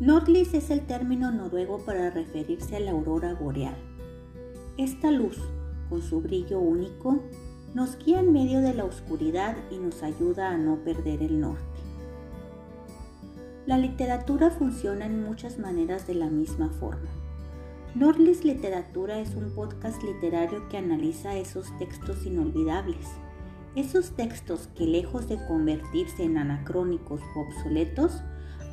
Nordlis es el término noruego para referirse a la aurora boreal. Esta luz, con su brillo único, nos guía en medio de la oscuridad y nos ayuda a no perder el norte. La literatura funciona en muchas maneras de la misma forma. Nordlis Literatura es un podcast literario que analiza esos textos inolvidables, esos textos que lejos de convertirse en anacrónicos o obsoletos,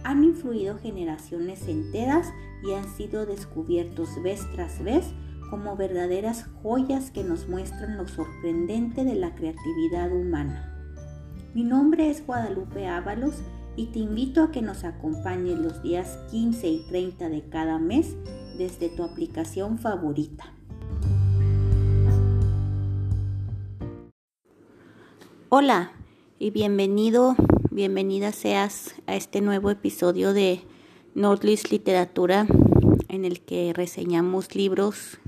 han influido generaciones enteras y han sido descubiertos vez tras vez como verdaderas joyas que nos muestran lo sorprendente de la creatividad humana. Mi nombre es Guadalupe Ábalos y te invito a que nos acompañes los días 15 y 30 de cada mes desde tu aplicación favorita. Hola y bienvenido, bienvenida seas a este nuevo episodio de Nordlist Literatura en el que reseñamos libros,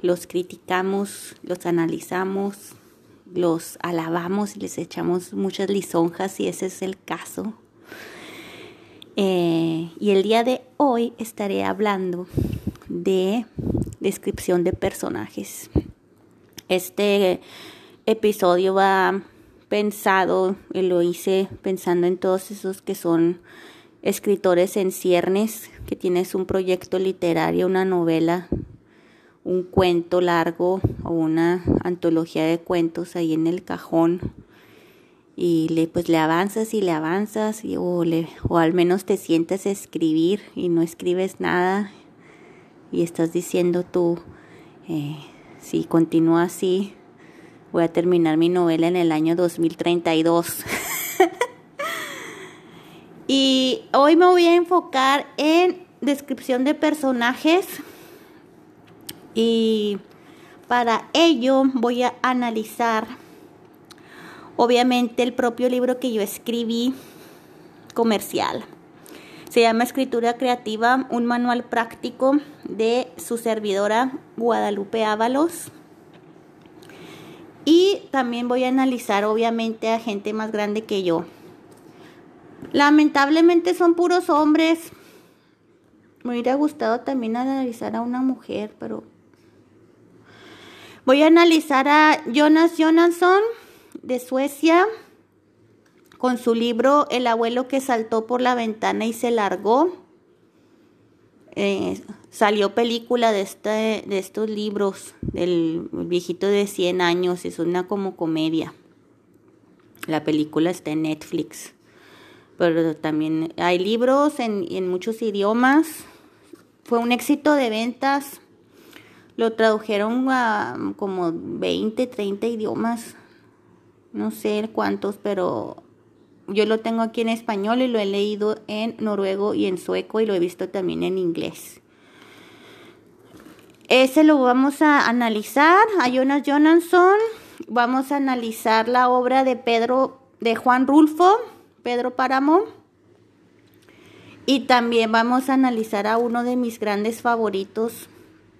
los criticamos, los analizamos, los alabamos y les echamos muchas lisonjas si ese es el caso. Eh, y el día de hoy estaré hablando de descripción de personajes. Este episodio va pensado, y lo hice pensando en todos esos que son escritores en ciernes, que tienes un proyecto literario, una novela, un cuento largo o una antología de cuentos ahí en el cajón y le pues le avanzas y le avanzas o, le, o al menos te sientes escribir y no escribes nada y estás diciendo tú eh, si continúa así Voy a terminar mi novela en el año 2032. y hoy me voy a enfocar en descripción de personajes. Y para ello voy a analizar, obviamente, el propio libro que yo escribí comercial. Se llama Escritura Creativa, un manual práctico de su servidora Guadalupe Ábalos. Y también voy a analizar obviamente a gente más grande que yo. Lamentablemente son puros hombres. Me hubiera gustado también analizar a una mujer, pero... Voy a analizar a Jonas Jonasson de Suecia con su libro El abuelo que saltó por la ventana y se largó. Eh, salió película de, este, de estos libros del viejito de 100 años, es una como comedia. La película está en Netflix, pero también hay libros en, en muchos idiomas. Fue un éxito de ventas. Lo tradujeron a como 20, 30 idiomas. No sé cuántos, pero yo lo tengo aquí en español y lo he leído en noruego y en sueco y lo he visto también en inglés. Ese lo vamos a analizar a Jonas Jonasson. Vamos a analizar la obra de Pedro, de Juan Rulfo, Pedro Páramo. Y también vamos a analizar a uno de mis grandes favoritos,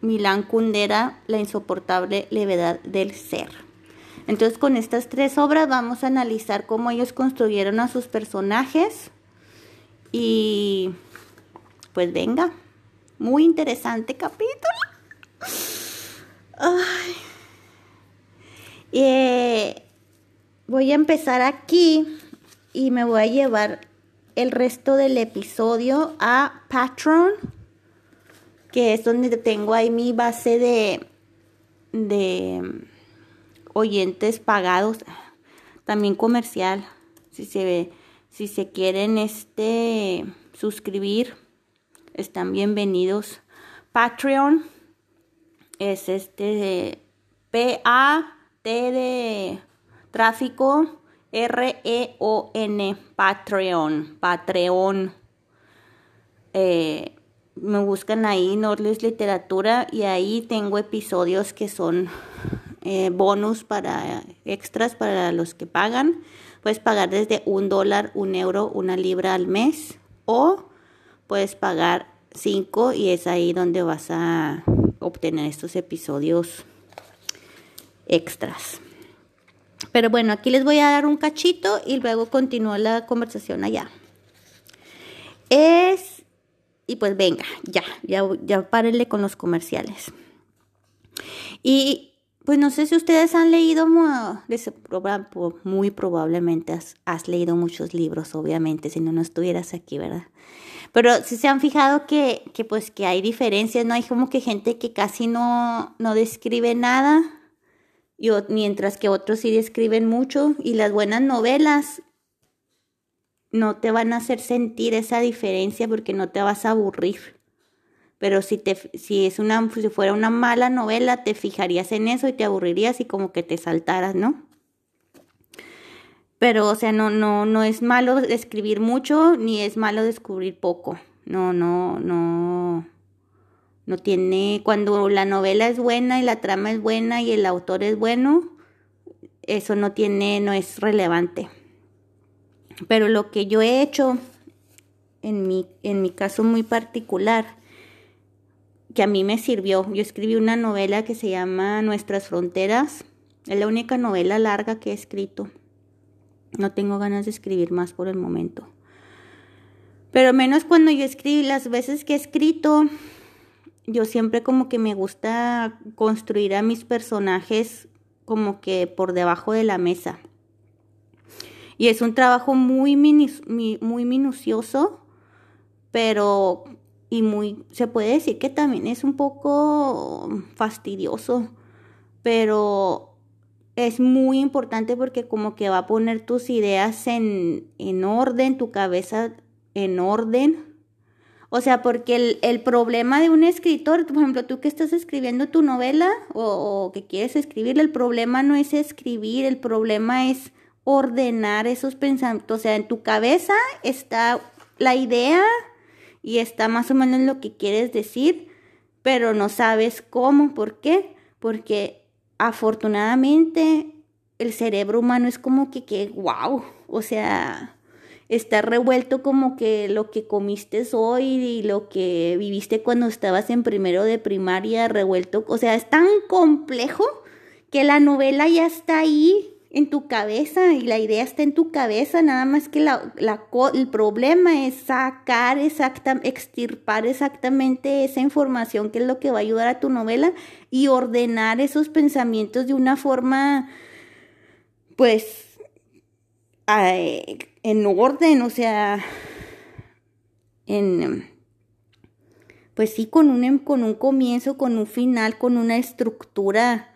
Milán Kundera, La insoportable levedad del ser. Entonces con estas tres obras vamos a analizar cómo ellos construyeron a sus personajes. Y pues venga, muy interesante capítulo. Eh, voy a empezar aquí y me voy a llevar el resto del episodio a Patreon, que es donde tengo ahí mi base de, de oyentes pagados, también comercial, si se, si se quieren este suscribir, están bienvenidos. Patreon es este P-A-T de tráfico R-E-O-N, Patreon, Patreon. Eh, me buscan ahí, Nordlist Literatura, y ahí tengo episodios que son eh, bonus para extras para los que pagan. Puedes pagar desde un dólar, un euro, una libra al mes, o puedes pagar cinco y es ahí donde vas a obtener estos episodios extras. Pero bueno, aquí les voy a dar un cachito y luego continúo la conversación allá. Es y pues venga, ya, ya, ya párenle con los comerciales. Y pues no sé si ustedes han leído, muy probablemente has, leído muchos libros, obviamente, si no, no estuvieras aquí, ¿verdad? Pero si se han fijado que, que, pues que hay diferencias, ¿no? Hay como que gente que casi no, no describe nada, y, mientras que otros sí describen mucho, y las buenas novelas no te van a hacer sentir esa diferencia porque no te vas a aburrir. Pero si, te, si, es una, si fuera una mala novela, te fijarías en eso y te aburrirías y como que te saltaras, ¿no? Pero, o sea, no, no, no es malo escribir mucho ni es malo descubrir poco. No, no, no. No tiene. Cuando la novela es buena y la trama es buena y el autor es bueno, eso no tiene, no es relevante. Pero lo que yo he hecho, en mi, en mi caso muy particular, que a mí me sirvió. Yo escribí una novela que se llama Nuestras Fronteras. Es la única novela larga que he escrito. No tengo ganas de escribir más por el momento. Pero menos cuando yo escribí, las veces que he escrito, yo siempre como que me gusta construir a mis personajes como que por debajo de la mesa. Y es un trabajo muy, muy minucioso, pero y muy, se puede decir que también es un poco fastidioso, pero es muy importante porque como que va a poner tus ideas en, en orden, tu cabeza en orden. O sea, porque el, el, problema de un escritor, por ejemplo, tú que estás escribiendo tu novela o, o que quieres escribir, el problema no es escribir, el problema es ordenar esos pensamientos. O sea, en tu cabeza está la idea, y está más o menos lo que quieres decir, pero no sabes cómo. ¿Por qué? Porque afortunadamente el cerebro humano es como que, que wow, o sea, está revuelto como que lo que comiste hoy y lo que viviste cuando estabas en primero de primaria, revuelto, o sea, es tan complejo que la novela ya está ahí en tu cabeza y la idea está en tu cabeza, nada más que la, el problema es sacar exacta, extirpar exactamente esa información que es lo que va a ayudar a tu novela y ordenar esos pensamientos de una forma, pues, en orden, o sea, en, pues sí, con un, con un comienzo, con un final, con una estructura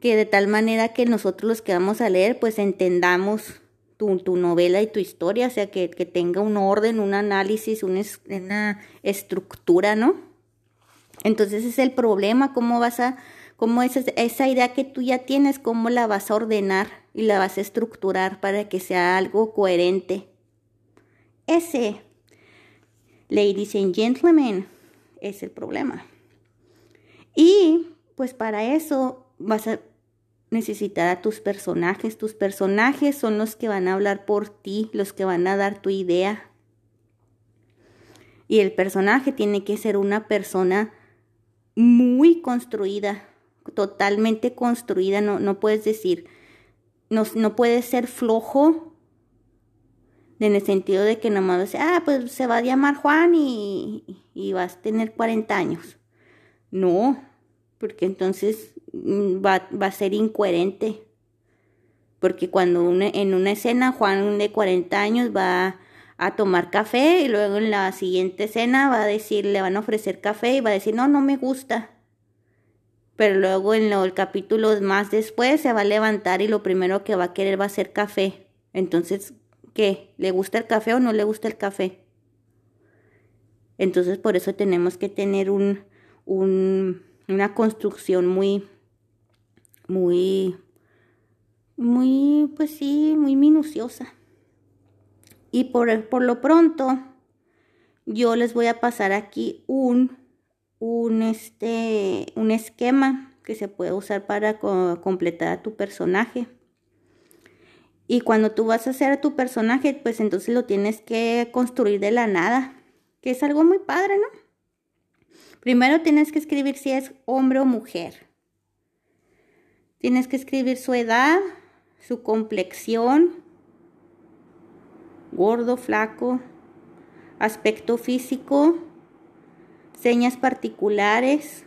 que de tal manera que nosotros los que vamos a leer pues entendamos tu, tu novela y tu historia, o sea, que, que tenga un orden, un análisis, una, estructura, ¿no? Entonces es el problema, cómo vas a, cómo esa idea que tú ya tienes, cómo la vas a ordenar y la vas a estructurar para que sea algo coherente. Ese, ladies and gentlemen, es el problema. Y pues para eso vas a necesitar a tus personajes. Tus personajes son los que van a hablar por ti, los que van a dar tu idea. Y el personaje tiene que ser una persona muy construida, totalmente construida. No, no puedes decir, no, no puedes ser flojo en el sentido de que nomás vas ah, pues se va a llamar Juan y, y vas a tener 40 años. No, porque entonces mm, va, va a ser incoherente. Porque cuando en una escena Juan de 40 años va a tomar café y luego en la siguiente escena va a decir, le van a ofrecer café y va a decir, no, no me gusta. Pero luego en el capítulo más después se va a levantar y lo primero que va a querer va a ser café. Entonces, ¿qué? ¿Le gusta el café o no le gusta el café? Entonces por eso tenemos que tener un, un una construcción muy, muy, muy, pues sí, muy minuciosa. Y por, por lo pronto, yo les voy a pasar aquí un, un, este, un esquema que se puede usar para completar a tu personaje. Y cuando tú vas a hacer a tu personaje, pues entonces lo tienes que construir de la nada, que es algo muy padre, ¿no? Primero tienes que escribir si es hombre o mujer. Tienes que escribir su edad, su complexión, gordo, flaco, aspecto físico, señas particulares,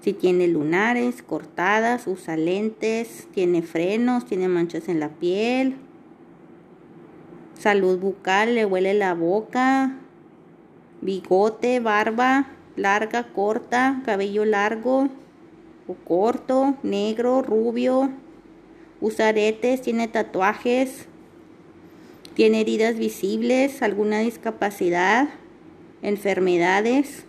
si tiene lunares, cortadas, usa lentes, tiene frenos, tiene manchas en la piel, salud bucal, le huele la boca, bigote, barba, larga, corta, cabello largo o corto, negro, rubio, usa aretes, tiene tatuajes, tiene heridas visibles, alguna discapacidad, enfermedades.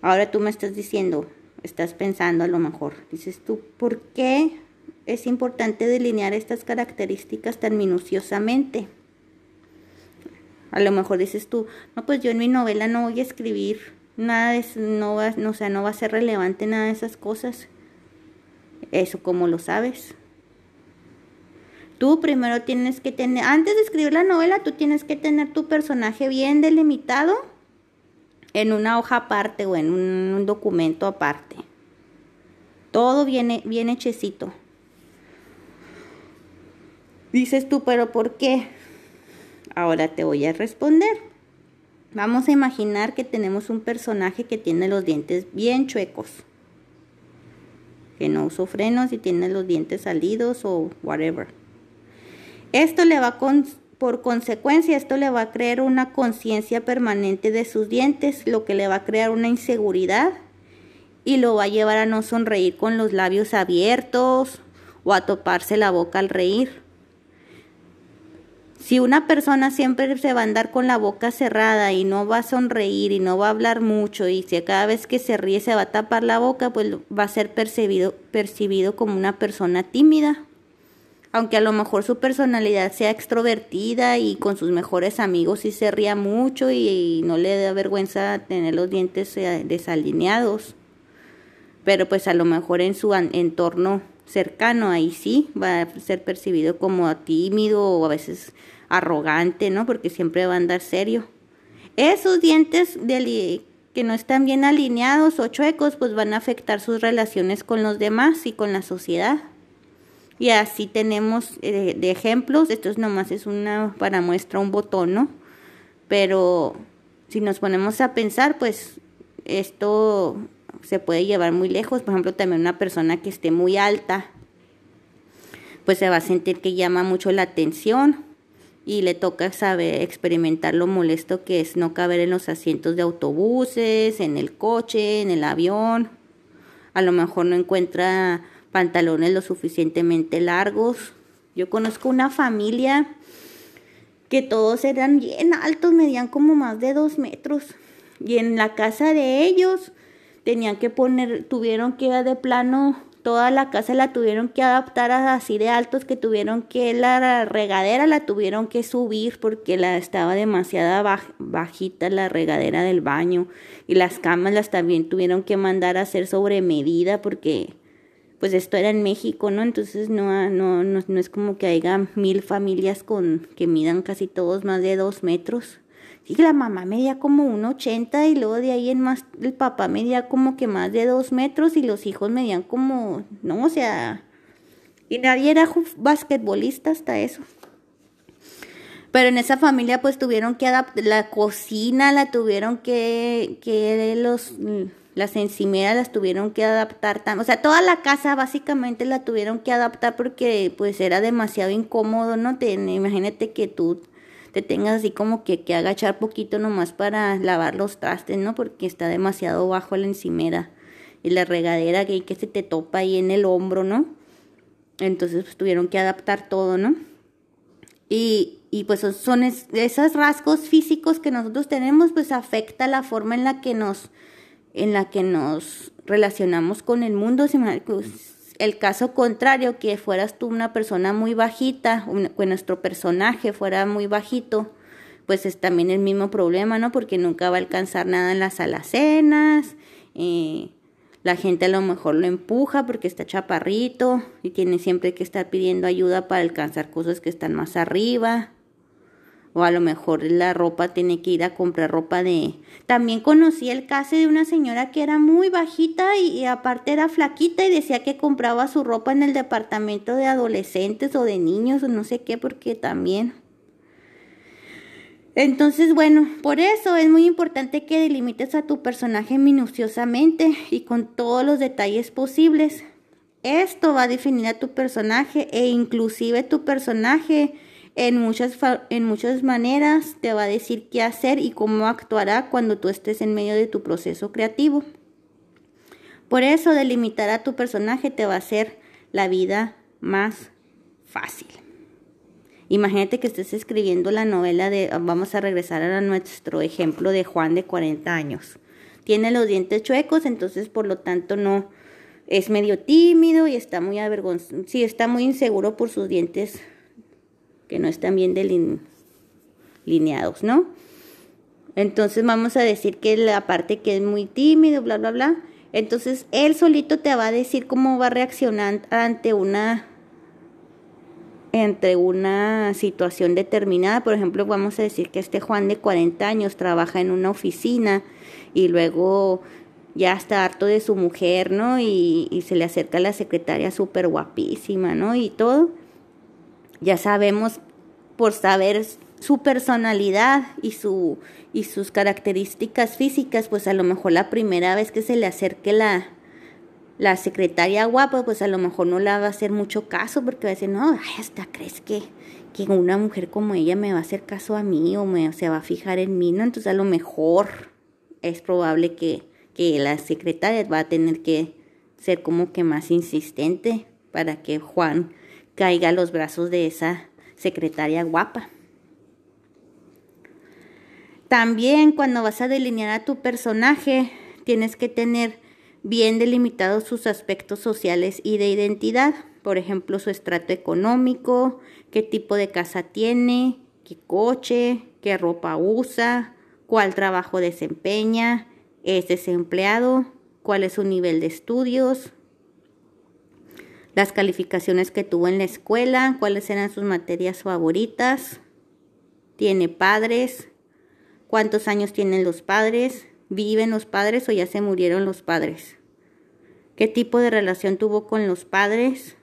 Ahora tú me estás diciendo, estás pensando a lo mejor, dices tú, ¿por qué es importante delinear estas características tan minuciosamente? A lo mejor dices tú, no, pues yo en mi novela no voy a escribir nada de no va, no, o sea, no va a ser relevante nada de esas cosas. Eso como lo sabes. Tú primero tienes que tener, antes de escribir la novela, tú tienes que tener tu personaje bien delimitado en una hoja aparte o en un, documento aparte. Todo viene bien hechecito. Dices tú, pero ¿por qué? Ahora te voy a responder. Vamos a imaginar que tenemos un personaje que tiene los dientes bien chuecos. Que no usó frenos y tiene los dientes salidos o whatever. Esto le va con por consecuencia, esto le va a crear una conciencia permanente de sus dientes, lo que le va a crear una inseguridad y lo va a llevar a no sonreír con los labios abiertos o a toparse la boca al reír. Si una persona siempre se va a andar con la boca cerrada y no va a sonreír y no va a hablar mucho y si cada vez que se ríe se va a tapar la boca, pues va a ser percibido, percibido como una persona tímida aunque a lo mejor su personalidad sea extrovertida y con sus mejores amigos sí se ría mucho y, no le da vergüenza tener los dientes eh, desalineados. Pero pues a lo mejor en su entorno cercano ahí sí va a ser percibido como tímido o a veces arrogante, ¿no? Porque siempre va a andar serio. Esos dientes que no están bien alineados o chuecos pues van a afectar sus relaciones con los demás y con la sociedad. Y así tenemos eh, de ejemplos, esto es nomás es una para muestra un botón, ¿no? Pero si nos ponemos a pensar, pues esto se puede llevar muy lejos. Por ejemplo, también una persona que esté muy alta, pues se va a sentir que llama mucho la atención y le toca saber experimentar lo molesto que es no caber en los asientos de autobuses, en el coche, en el avión. A lo mejor no encuentra pantalones lo suficientemente largos. Yo conozco una familia que todos eran bien altos, medían como más de dos metros. Y en la casa de ellos tenían que poner, tuvieron que de plano, toda la casa la tuvieron que adaptar a así de altos que tuvieron que la regadera la tuvieron que subir porque la estaba demasiado bajita la regadera del baño y las camas las también tuvieron que mandar a hacer sobre medida porque pues esto era en México, ¿no? Entonces no, no, no, no es como que haya mil familias con que midan casi todos más de dos metros. Sí, la mamá medía como un ochenta y luego de ahí en más el papá medía como que más de dos metros y los hijos medían como, no, o sea, y nadie era basquetbolista hasta eso. Pero en esa familia pues tuvieron que adaptar, la cocina la tuvieron que, que los las encimeras las tuvieron que adaptar, o sea, toda la casa básicamente la tuvieron que adaptar porque pues era demasiado incómodo, ¿no? Te, imagínate que tú te tengas así como que, que agachar poquito nomás para lavar los trastes, ¿no? Porque está demasiado bajo la encimera y la regadera que, que se te topa ahí en el hombro, ¿no? Entonces pues tuvieron que adaptar todo, ¿no? Y, y pues son esos rasgos físicos que nosotros tenemos, pues afecta la forma en la que nos en la que nos relacionamos con el mundo. Pues, el caso contrario, que fueras tú una persona muy bajita, que nuestro personaje fuera muy bajito, pues es también el mismo problema, ¿no? Porque nunca va a alcanzar nada en las alacenas, eh, la gente a lo mejor lo empuja porque está chaparrito y tiene siempre que estar pidiendo ayuda para alcanzar cosas que están más arriba o a lo mejor la ropa tiene que ir a comprar ropa de... También conocí el caso de una señora que era muy bajita y, aparte era flaquita y decía que compraba su ropa en el departamento de adolescentes o de niños o no sé qué porque también... Entonces, bueno, por eso es muy importante que delimites a tu personaje minuciosamente y con todos los detalles posibles. Esto va a definir a tu personaje e inclusive tu personaje en muchas, en muchas maneras te va a decir qué hacer y cómo actuará cuando tú estés en medio de tu proceso creativo. Por eso delimitar a tu personaje te va a hacer la vida más fácil. Imagínate que estés escribiendo la novela de, vamos a regresar a nuestro ejemplo de Juan de 40 años. Tiene los dientes chuecos, entonces por lo tanto no es medio tímido y está muy avergonzado, sí, está muy inseguro por sus dientes que no están bien delineados, ¿no? Entonces vamos a decir que la parte que es muy tímido, bla, bla, bla. Entonces él solito te va a decir cómo va a reaccionar ante una entre una situación determinada. Por ejemplo, vamos a decir que este Juan de 40 años trabaja en una oficina y luego ya está harto de su mujer, ¿no? Y, y se le acerca a la secretaria súper guapísima, ¿no? Y todo. Ya sabemos por saber su personalidad y su y sus características físicas, pues a lo mejor la primera vez que se le acerque la la secretaria guapa, pues a lo mejor no la va a hacer mucho caso porque va a decir, no, hasta crees que, que una mujer como ella me va a hacer caso a mí o me, se va a fijar en mí, ¿no? Entonces a lo mejor es probable que, que la secretaria va a tener que ser como que más insistente para que Juan caiga a los brazos de esa secretaria guapa. También cuando vas a delinear a tu personaje, tienes que tener bien delimitados sus aspectos sociales y de identidad, por ejemplo, su estrato económico, qué tipo de casa tiene, qué coche, qué ropa usa, cuál trabajo desempeña, es desempleado, cuál es su nivel de estudios, las calificaciones que tuvo en la escuela, cuáles eran sus materias favoritas, tiene padres, cuántos años tienen los padres, ¿Viven los padres o ya se murieron los padres? ¿Qué tipo de relación tuvo con los padres?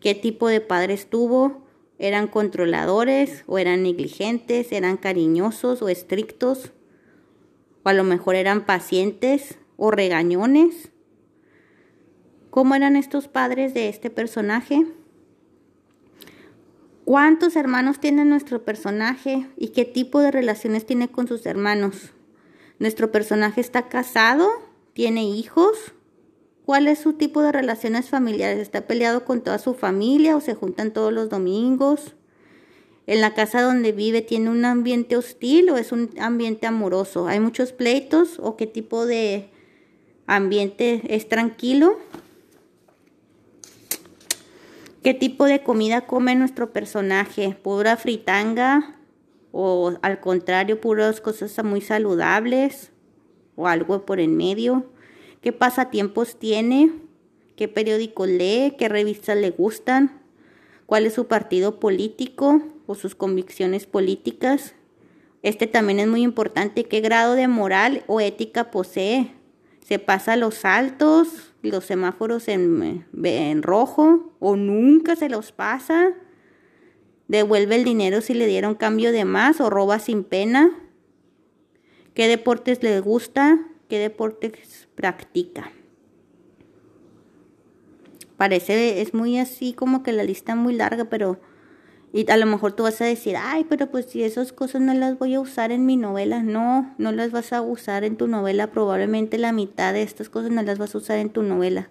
¿Qué tipo de padres tuvo? ¿Eran controladores o eran negligentes? ¿Eran cariñosos o estrictos? ¿O a lo mejor eran pacientes o regañones? ¿Cómo eran estos padres de este personaje? ¿Cuántos hermanos tiene nuestro personaje y qué tipo de relaciones tiene con sus hermanos? Nuestro personaje está casado, tiene hijos. ¿Cuál es su tipo de relaciones familiares? ¿Está peleado con toda su familia o se juntan todos los domingos? ¿En la casa donde vive tiene un ambiente hostil o es un ambiente amoroso? ¿Hay muchos pleitos o qué tipo de ambiente es tranquilo? ¿Qué tipo de comida come nuestro personaje? ¿Pura fritanga? o al contrario, puras cosas muy saludables o algo por en medio. ¿Qué pasatiempos tiene? ¿Qué periódico lee? ¿Qué revistas le gustan? ¿Cuál es su partido político o sus convicciones políticas? Este también es muy importante. ¿Qué grado de moral o ética posee? ¿Se pasa los saltos, los semáforos en, en rojo o nunca se los pasa? devuelve el dinero si le dieron cambio de más o roba sin pena, qué deportes le gusta, qué deportes practica. Parece, es muy así como que la lista muy larga, pero y a lo mejor tú vas a decir, ay, pero pues si esas cosas no las voy a usar en mi novela, no, no las vas a usar en tu novela, probablemente la mitad de estas cosas no las vas a usar en tu novela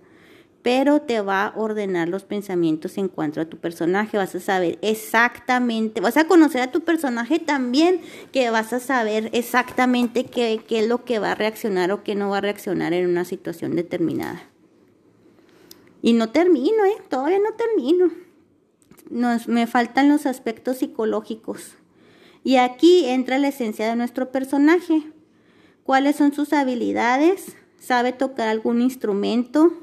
pero te va a ordenar los pensamientos en cuanto a tu personaje. Vas a saber exactamente, vas a conocer a tu personaje también, que vas a saber exactamente qué, qué es lo que va a reaccionar o qué no va a reaccionar en una situación determinada. Y no termino, ¿eh? Todavía no termino. Nos, me faltan los aspectos psicológicos. Y aquí entra la esencia de nuestro personaje. ¿Cuáles son sus habilidades? ¿Sabe tocar algún instrumento?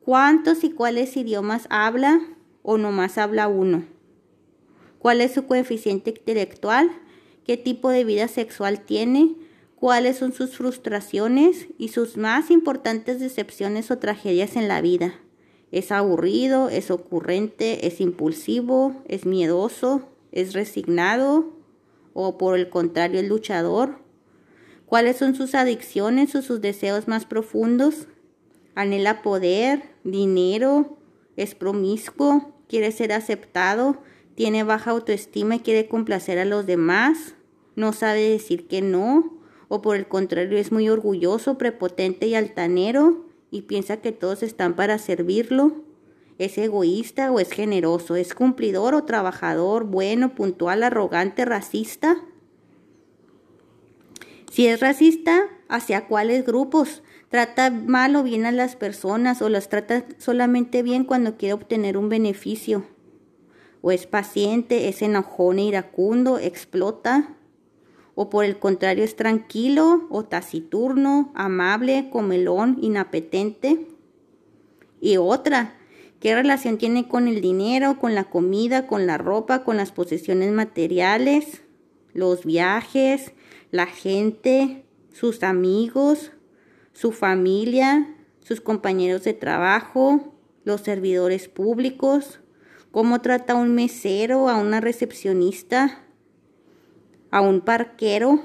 ¿Cuántos y cuáles idiomas habla o nomás habla uno? ¿Cuál es su coeficiente intelectual? ¿Qué tipo de vida sexual tiene? ¿Cuáles son sus frustraciones y sus más importantes decepciones o tragedias en la vida? ¿Es aburrido? ¿Es ocurrente? ¿Es impulsivo? ¿Es miedoso? ¿Es resignado? o por el contrario es luchador? ¿Cuáles son sus adicciones o sus deseos más profundos? ¿Anhela poder, dinero, es promiscuo, quiere ser aceptado, tiene baja autoestima y quiere complacer a los demás? ¿No sabe decir que no? ¿O por el contrario es muy orgulloso, prepotente y altanero y piensa que todos están para servirlo? ¿Es egoísta o es generoso? ¿Es cumplidor o trabajador, bueno, puntual, arrogante, racista? Si es racista, ¿hacia cuáles grupos? ¿Trata mal o bien a las personas o las trata solamente bien cuando quiere obtener un beneficio? ¿O es paciente, es enojón e iracundo, explota? ¿O por el contrario es tranquilo o taciturno, amable, comelón, inapetente? Y otra, ¿Qué relación tiene con el dinero, con la comida, con la ropa, con las posesiones materiales, los viajes, la gente, sus amigos, su familia, sus compañeros de trabajo, los servidores públicos? ¿Cómo trata un mesero, a una recepcionista, a un parquero?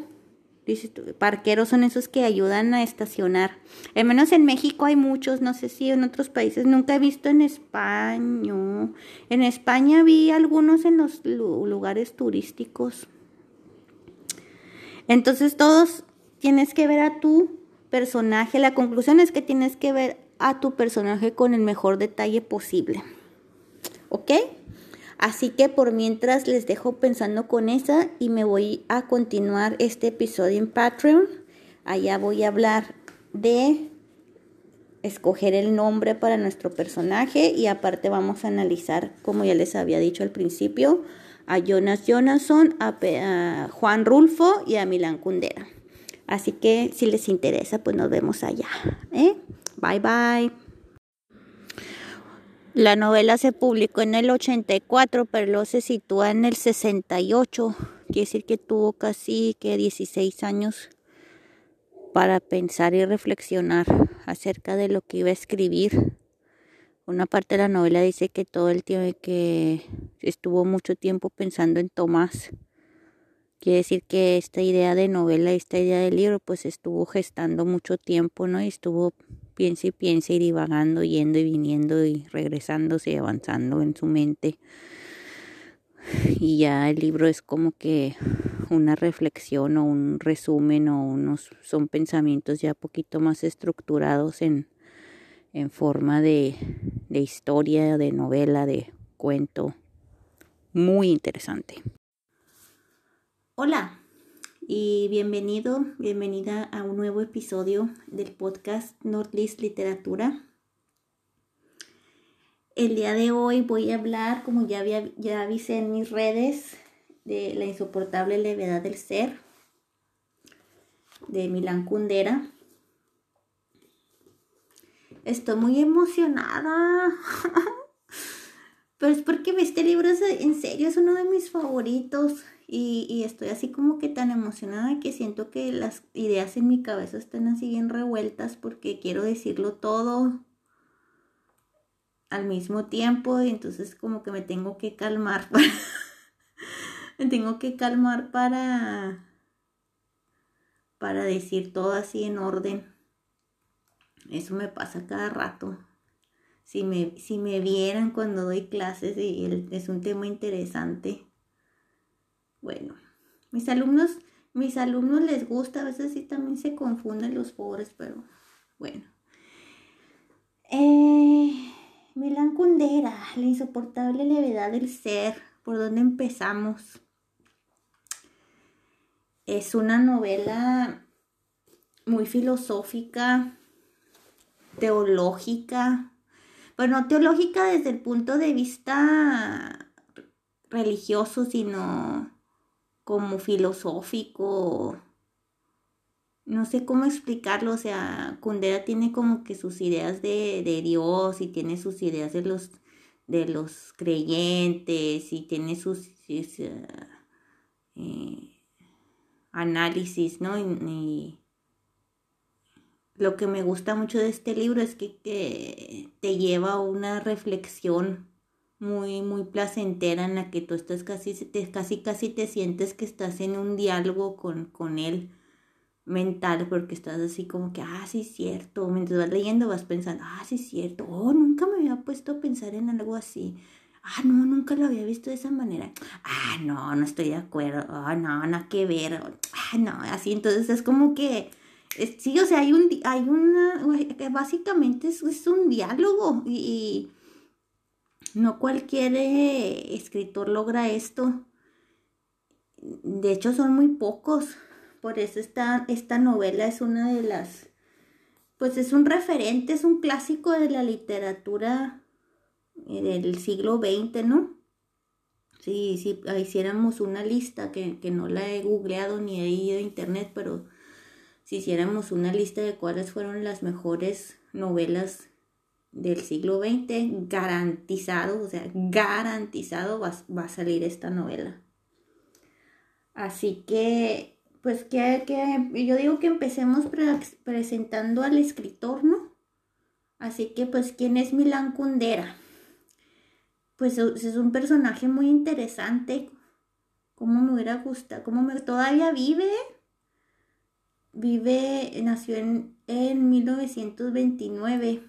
Parqueros son esos que ayudan a estacionar. Al menos en México hay muchos, no sé si en otros países. Nunca he visto en España. En España vi algunos en los lugares turísticos. Entonces todos tienes que ver a tu personaje. La conclusión es que tienes que ver a tu personaje con el mejor detalle posible. ¿Ok? Así que por mientras les dejo pensando con esa y me voy a continuar este episodio en Patreon. Allá voy a hablar de escoger el nombre para nuestro personaje y aparte vamos a analizar, como ya les había dicho al principio, a Jonas Jonasson, a, Juan Rulfo y a Milán Kundera. Así que si les interesa, pues nos vemos allá. ¿eh? Bye bye. La novela se publicó en el 84, pero luego se sitúa en el 68. Quiere decir que tuvo casi que 16 años para pensar y reflexionar acerca de lo que iba a escribir. Una parte de la novela dice que todo el tiempo que estuvo mucho tiempo pensando en Tomás. Quiere decir que esta idea de novela, esta idea de libro, pues estuvo gestando mucho tiempo, ¿no? Y estuvo piense y piense y divagando, yendo y viniendo y regresándose y avanzando en su mente. Y ya el libro es como que una reflexión o un resumen o unos son pensamientos ya poquito más estructurados en, en forma de, de historia, de novela, de cuento. Muy interesante. Hola, y bienvenido, bienvenida a un nuevo episodio del podcast Northeast Literatura. El día de hoy voy a hablar, como ya, había, ya avisé en mis redes, de La insoportable levedad del ser, de Milán Kundera. Estoy muy emocionada. Pero es porque este libro en serio es uno de mis favoritos. Y, estoy así como que tan emocionada que siento que las ideas en mi cabeza están así bien revueltas porque quiero decirlo todo al mismo tiempo y entonces como que me tengo que calmar me tengo que calmar para para decir todo así en orden. Eso me pasa cada rato. Si me, si me vieran cuando doy clases y es un tema interesante bueno, mis alumnos, mis alumnos les gusta, a veces sí también se confunden los pobres, pero bueno. Eh, Milán Kundera, la insoportable levedad del ser. ¿Por dónde empezamos? Es una novela muy filosófica, teológica, bueno, teológica desde el punto de vista religioso, sino como filosófico, no sé cómo explicarlo, o sea, Kundera tiene como que sus ideas de, Dios y tiene sus ideas de los, de los creyentes y tiene sus, eh, análisis, ¿no? Y, lo que me gusta mucho de este libro es que, que te lleva a una reflexión muy, muy placentera en la que tú estás casi, te, casi, casi te sientes que estás en un diálogo con, con él mental porque estás así como que, ah, sí, cierto. Mientras vas leyendo vas pensando, ah, sí, cierto. Oh, nunca me había puesto a pensar en algo así. Ah, no, nunca lo había visto de esa manera. Ah, no, no estoy de acuerdo. Ah, no, nada que ver. Ah, no, así. Entonces es como que, sí, o sea, hay un, hay una, básicamente es, es un diálogo y, no cualquier eh, escritor logra esto. De hecho, son muy pocos. Por eso esta, esta novela es una de las, pues es un referente, es un clásico de la literatura eh, del siglo XX, ¿no? Sí, si hiciéramos una lista, que, que, no la he googleado ni he ido a internet, pero si hiciéramos una lista de cuáles fueron las mejores novelas del siglo XX, garantizado, o sea, garantizado va, va a salir esta novela. Así que pues que, que yo digo que empecemos presentando al escritor, ¿no? Así que pues, ¿quién es Milán Kundera? Pues es un personaje muy interesante. ¿Cómo me hubiera gustado? ¿Cómo me todavía vive? Vive, nació en, en 1929.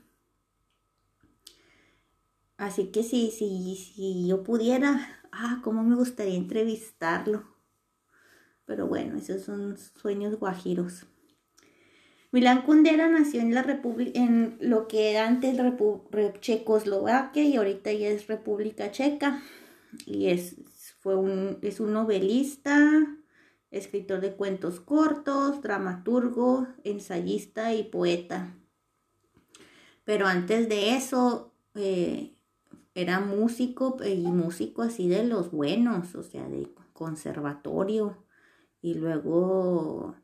Así que si, si, si yo pudiera, ah, cómo me gustaría entrevistarlo. Pero bueno, esos son sueños guajiros. Milán Kundera nació en la República, en lo que era antes Checoslovaquia y ahorita ya es República Checa. Y es, fue un, es un novelista, escritor de cuentos cortos, dramaturgo, ensayista y poeta. Pero antes de eso, eh, era músico y músico así de los buenos, o sea, de conservatorio y luego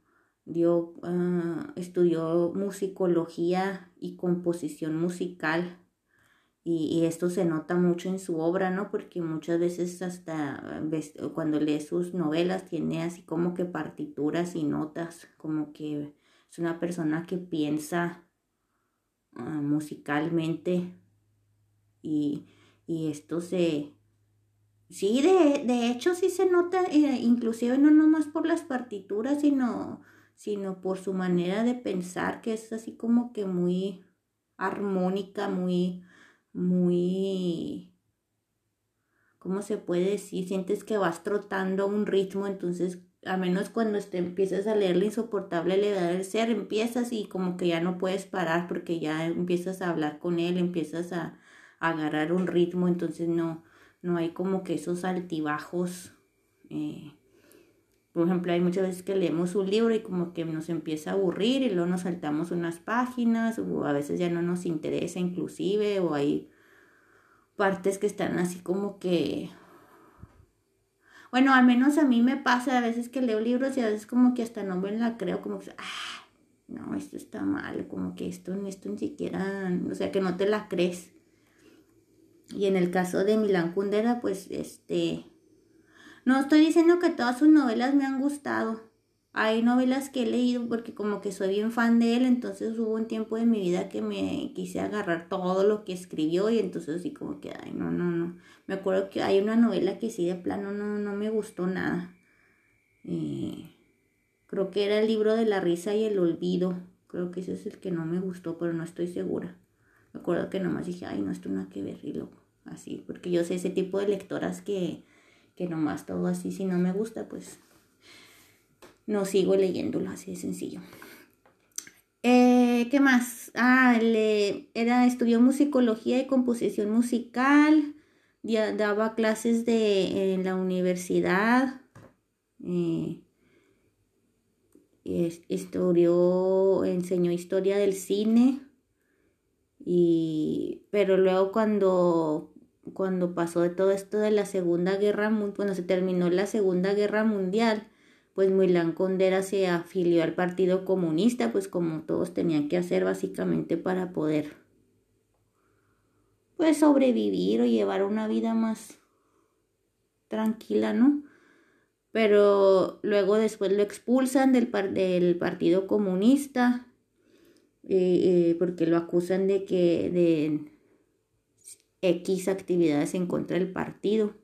dio, ah, estudió musicología y composición musical. Y, esto se nota mucho en su obra, ¿no? Porque muchas veces hasta cuando lee sus novelas tiene así como que partituras y notas, como que es una persona que piensa ah, musicalmente y, y esto se, Sí, de, de hecho sí se nota, eh, inclusive no nomás por las partituras, sino, sino por su manera de pensar, que es así como que muy armónica, muy, muy, ¿cómo se puede decir? Sientes que vas trotando un ritmo, entonces, a menos cuando te empiezas a leer la insoportable levedad del ser, empiezas y como que ya no puedes parar porque ya empiezas a hablar con él, empiezas a agarrar un ritmo, entonces no no hay como que esos altibajos. Eh, por ejemplo, hay muchas veces que leemos un libro y como que nos empieza a aburrir y luego nos saltamos unas páginas o a veces ya no nos interesa inclusive o hay partes que están así como que... Bueno, al menos a mí me pasa a veces que leo libros y a veces como que hasta no me la creo, como que, ah, no, esto está mal, como que esto, esto ni siquiera, o sea, que no te la crees. Y en el caso de Milán Kundera, pues este... No estoy diciendo que todas sus novelas me han gustado. Hay novelas que he leído porque como que soy bien fan de él, entonces hubo un tiempo de mi vida que me quise agarrar todo lo que escribió y entonces así como que, ay, no, no, no. Me acuerdo que hay una novela que sí de plano no, no me gustó nada. Eh, creo que era el libro de la risa y el olvido. Creo que ese es el que no me gustó, pero no estoy segura. Me acuerdo que nomás dije, ay, no, esto nada que ver y loco así, porque yo sé ese tipo de lectoras que, que nomás todo así, si no me gusta, pues no sigo leyéndolo, así de sencillo. Eh, ¿Qué más? Ah, era, estudió musicología y composición musical, daba clases de, en la universidad, eh, estudió, enseñó historia del cine, y, pero luego cuando cuando pasó de todo esto de la Segunda Guerra Mundial, cuando se terminó la Segunda Guerra Mundial, pues Milán Condera se afilió al Partido Comunista, pues como todos tenían que hacer básicamente para poder pues sobrevivir o llevar una vida más tranquila, ¿no? Pero luego después lo expulsan del, del Partido Comunista eh, eh, porque lo acusan de que de X actividades en contra del partido.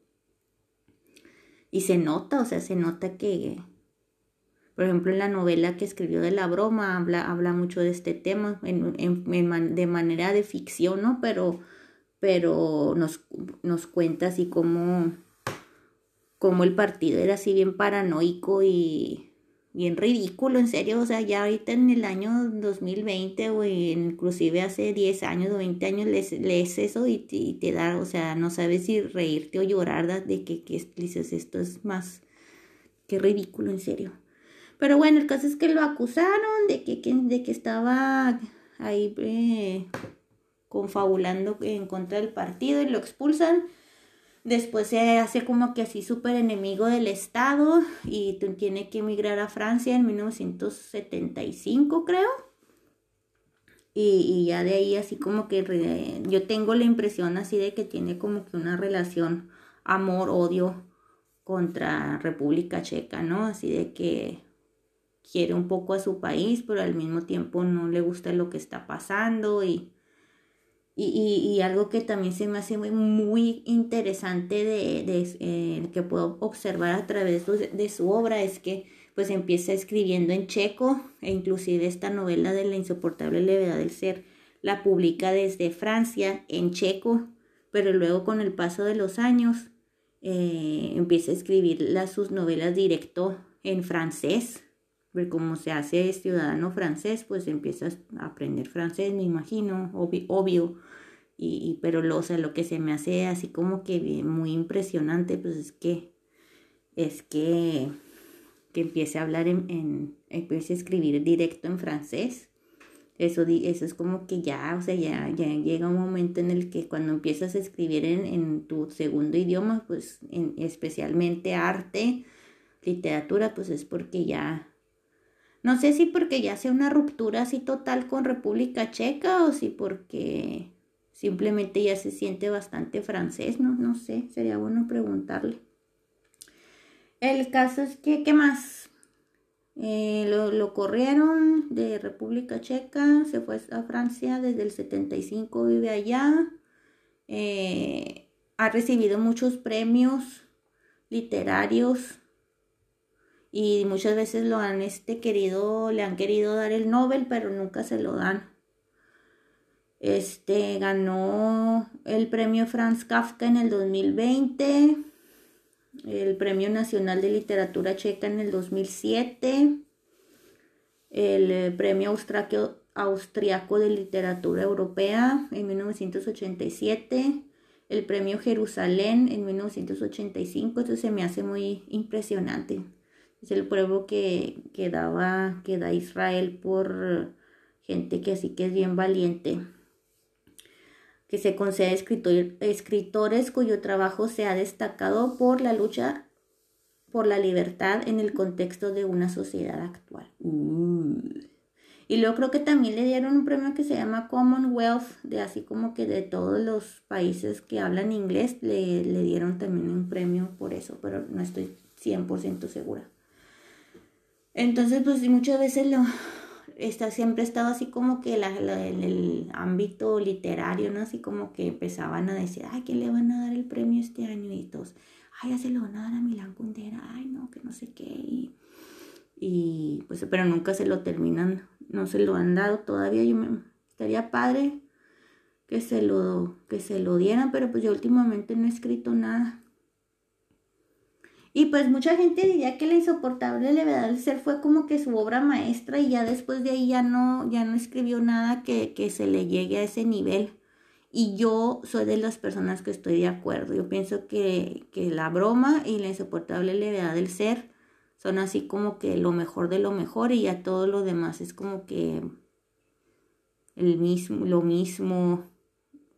Y se nota, o sea, se nota que, por ejemplo, en la novela que escribió de la broma, habla, habla mucho de este tema de manera de ficción, ¿no? Pero, pero nos, nos cuenta así como, como el partido era así bien paranoico y bien ridículo, en serio, o sea, ya ahorita en el año 2020 o inclusive hace 10 años o 20 años lees, eso y te, da, o sea, no sabes si reírte o llorar de que, que dices esto es más que ridículo, en serio. Pero bueno, el caso es que lo acusaron de que, de que estaba ahí eh, confabulando en contra del partido y lo expulsan. Después se hace como que así súper enemigo del Estado y tiene que emigrar a Francia en 1975, creo. Y, ya de ahí así como que yo tengo la impresión así de que tiene como que una relación amor-odio contra República Checa, ¿no? Así de que quiere un poco a su país, pero al mismo tiempo no le gusta lo que está pasando y y, algo que también se me hace muy, interesante de, eh, que puedo observar a través de, su obra es que pues empieza escribiendo en checo e inclusive esta novela de la insoportable levedad del ser la publica desde Francia en checo, pero luego con el paso de los años eh, empieza a escribir sus novelas directo en francés, como se hace ciudadano francés, pues empieza a aprender francés, me imagino, obvio y, pero lo, o lo que se me hace así como que muy impresionante, pues es que, es que, que empiece a hablar en, en empiece a escribir directo en francés. Eso, eso es como que ya, o sea, ya, ya llega un momento en el que cuando empiezas a escribir en, en tu segundo idioma, pues en, especialmente arte, literatura, pues es porque ya, no sé si porque ya sea una ruptura así total con República Checa o si porque simplemente ya se siente bastante francés, no, no sé, sería bueno preguntarle. El caso es que, ¿qué más? Eh, lo, corrieron de República Checa, se fue a Francia desde el 75, vive allá. Eh, ha recibido muchos premios literarios y muchas veces lo han este, querido, le han querido dar el Nobel, pero nunca se lo dan. Este ganó el premio Franz Kafka en el 2020, el Premio Nacional de Literatura Checa en el 2007, el eh, Premio Austriaco de Literatura Europea en 1987, el Premio Jerusalén en 1985. Esto se me hace muy impresionante. Es el pruebo que, que, daba, da Israel por gente que así que es bien valiente que se concede a escritores cuyo trabajo se ha destacado por la lucha por la libertad en el contexto de una sociedad actual. Y luego creo que también le dieron un premio que se llama Commonwealth, de así como que de todos los países que hablan inglés, le, le dieron también un premio por eso, pero no estoy 100% segura. Entonces, pues muchas veces lo, está, siempre ha estado así como que la, el ámbito literario, ¿no? Así como que empezaban a decir, ay, ¿qué le van a dar el premio este año? Y todos, ay, ya se lo van a dar a Milán Kundera, ay, no, que no sé qué. Y, pues, pero nunca se lo terminan, no se lo han dado todavía. Yo me, estaría padre que se lo, que se lo dieran, pero pues yo últimamente no he escrito nada. Y pues mucha gente diría que la insoportable levedad del ser fue como que su obra maestra y ya después de ahí ya no, ya no escribió nada que, se le llegue a ese nivel. Y yo soy de las personas que estoy de acuerdo. Yo pienso que, que la broma y la insoportable levedad del ser son así como que lo mejor de lo mejor y ya todo lo demás es como que el mismo, lo mismo,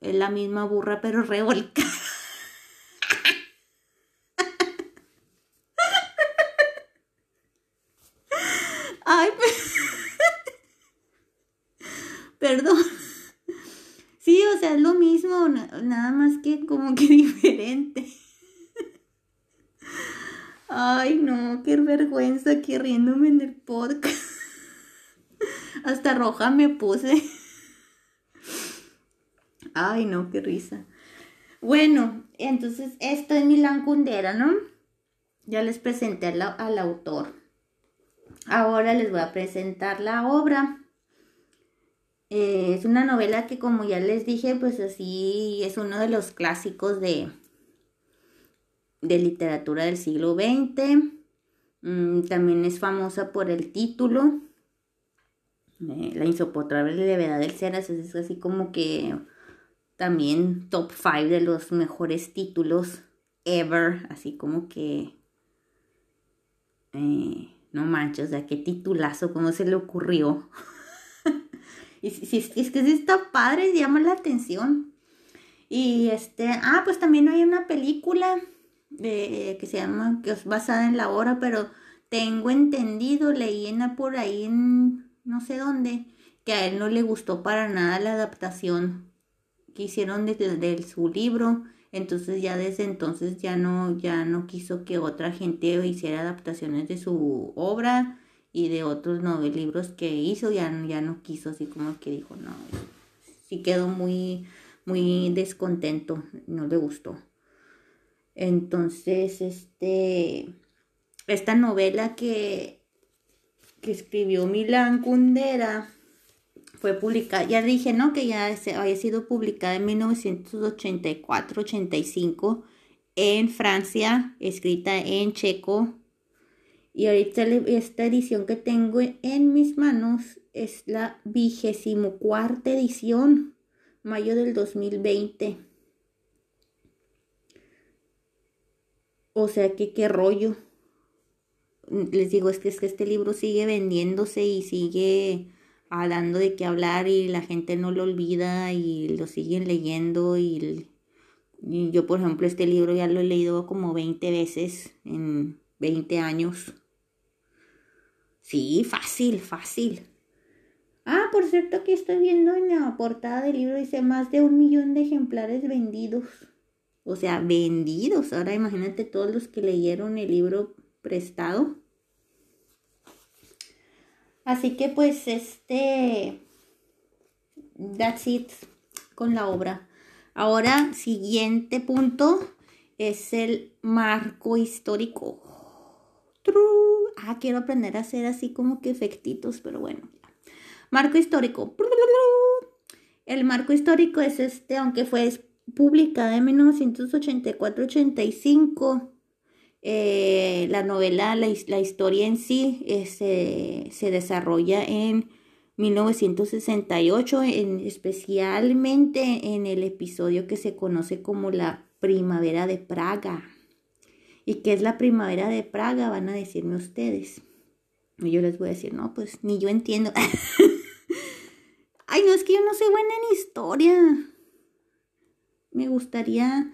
es la misma burra pero revolcada. Ay, perdón. Sí, o sea, es lo mismo, nada más que como que diferente. Ay, no, qué vergüenza aquí riéndome en el podcast. Hasta roja me puse. Ay, no, qué risa. bueno, entonces esto es Milán Kundera, ¿no? Ya les presenté al autor. Ahora les voy a presentar la obra. Eh, es una novela que como ya les dije, pues así es uno de los clásicos de, de literatura del siglo XX. Mm, también es famosa por el título. Eh, la insoportable levedad del ser. Es así como que también top 5 de los mejores títulos ever. Así como que... Eh, no manches, o sea, qué titulazo, cómo se le ocurrió. Y si, es que sí está padre, llama la atención. Y este, ah, pues también hay una película de, que se llama, que es basada en la obra, pero tengo entendido, leí por ahí en no sé dónde, que a él no le gustó para nada la adaptación que hicieron de, su libro. Entonces ya desde entonces ya no, ya no quiso que otra gente hiciera adaptaciones de su obra y de otros libros que hizo ya, ya no quiso, así como que dijo, no, sí quedó muy, muy descontento, no le gustó. Entonces, este, esta novela que, que escribió Milán Kundera fue publicada, ya dije, ¿no? Que ya había sido publicada en 1984-85 en Francia, escrita en checo y ahorita esta edición que tengo en mis manos es la vigésimo cuarta edición, mayo del 2020. O sea que qué rollo. Les digo, es que, es que este libro sigue vendiéndose y sigue hablando de qué hablar y la gente no lo olvida y lo siguen leyendo y, y yo por ejemplo este libro ya lo he leído como 20 veces en 20 años. Sí, fácil, fácil. Ah, por cierto, que estoy viendo en la portada del libro, dice más de un millón de ejemplares vendidos. O sea, vendidos. Ahora imagínate todos los que leyeron el libro prestado. Así que pues este... That's it con la obra. Ahora, siguiente punto es el marco histórico. Ah, quiero aprender a hacer así como que efectitos, pero bueno. Marco histórico. El marco histórico es este, aunque fue publicada en 1984-85. Eh, la novela, la, historia en sí eh, se desarrolla en 1968, en, especialmente en el episodio que se conoce como la Primavera de Praga. ¿Y qué es la primavera de Praga? Van a decirme ustedes. Y yo les voy a decir, no, pues ni yo entiendo. Ay, no, es que yo no soy buena en historia. Me gustaría,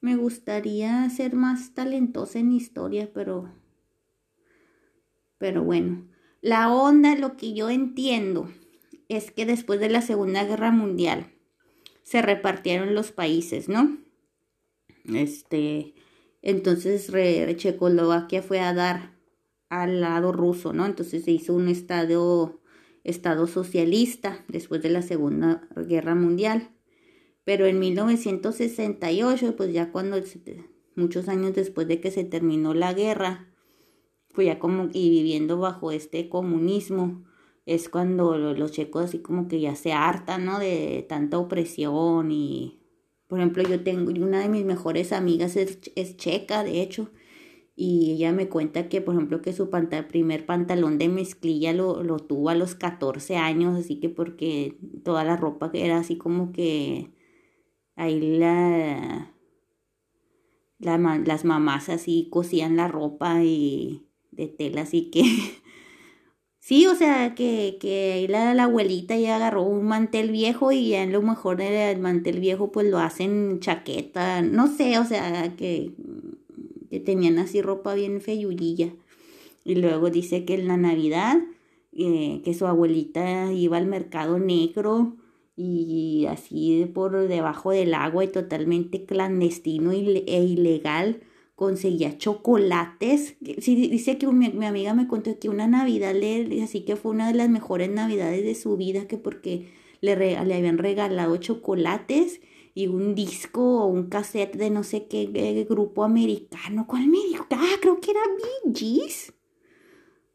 me gustaría ser más talentosa en historia, pero, pero bueno. La onda, lo que yo entiendo, es que después de la Segunda Guerra Mundial se repartieron los países, ¿no? Este, entonces Checoslovaquia fue a dar al lado ruso, ¿no? Entonces se hizo un estado, estado socialista después de la Segunda Guerra Mundial. Pero en 1968, pues ya cuando, muchos años después de que se terminó la guerra, pues ya como, y viviendo bajo este comunismo, es cuando los checos así como que ya se hartan, ¿no? De tanta opresión y por ejemplo, yo tengo, una de mis mejores amigas es, checa, de hecho, y ella me cuenta que, por ejemplo, que su primer pantalón de mezclilla lo, lo, tuvo a los 14 años, así que porque toda la ropa era así como que ahí la, las mamás así cosían la ropa y de tela, así que Sí, o sea, que, que la, la, abuelita ya agarró un mantel viejo y ya en lo mejor del mantel viejo pues lo hacen chaqueta, no sé, o sea, que, que tenían así ropa bien feyullilla. Y luego dice que en la Navidad, eh, que su abuelita iba al mercado negro y así por debajo del agua y totalmente clandestino e ilegal conseguía chocolates. Sí, dice que mi, amiga me contó que una Navidad le, así que fue una de las mejores Navidades de su vida, que porque le, le habían regalado chocolates y un disco o un cassette de no sé qué, grupo americano. ¿Cuál me dijo? Ah, creo que era Bee Gees.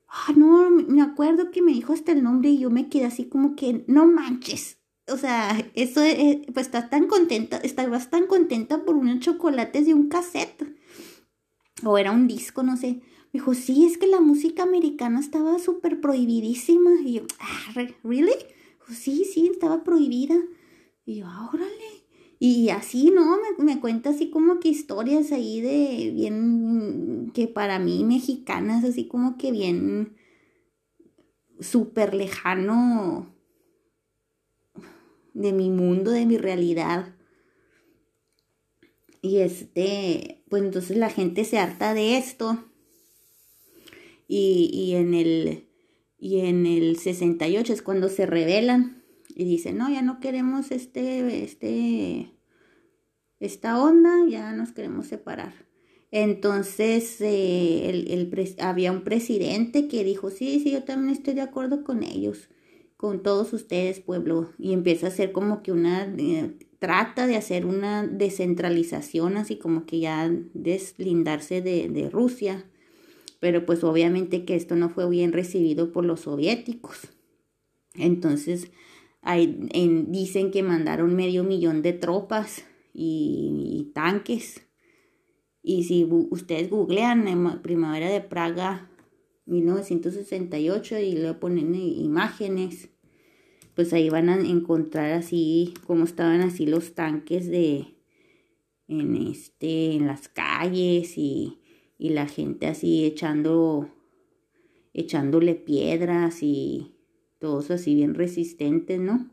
Ah, no, me acuerdo que me dijo hasta el nombre y yo me quedé así como que, no manches. O sea, eso, eh, pues está tan contenta, estabas tan contenta por unos chocolates y un cassette. O era un disco, no sé. Me dijo, sí, es que la música americana estaba súper prohibidísima. Y yo, ah, ¿really? sí, sí, estaba prohibida. Y yo, ah, órale. Y así, ¿no? Me, me, cuenta así como que historias ahí de bien, que para mí mexicanas, así como que bien súper lejano de mi mundo, de mi realidad. Y este, pues entonces la gente se harta de esto. Y, y en el, y en el 68 es cuando se rebelan y dicen, no, ya no queremos este, este, esta onda, ya nos queremos separar. Entonces eh, el, había un presidente que dijo, sí, sí, yo también estoy de acuerdo con ellos, con todos ustedes, pueblo. Y empieza a hacer como que una, eh, trata de hacer una descentralización, así como que ya deslindarse de, Rusia. Pero pues obviamente que esto no fue bien recibido por los soviéticos. Entonces en, dicen que mandaron medio millón de tropas y, tanques. Y si ustedes googlean en Primavera de Praga 1968 y le ponen imágenes, pues ahí van a encontrar así como estaban así los tanques de en este en las calles y, y la gente así echando echándole piedras y todos así bien resistentes, ¿no?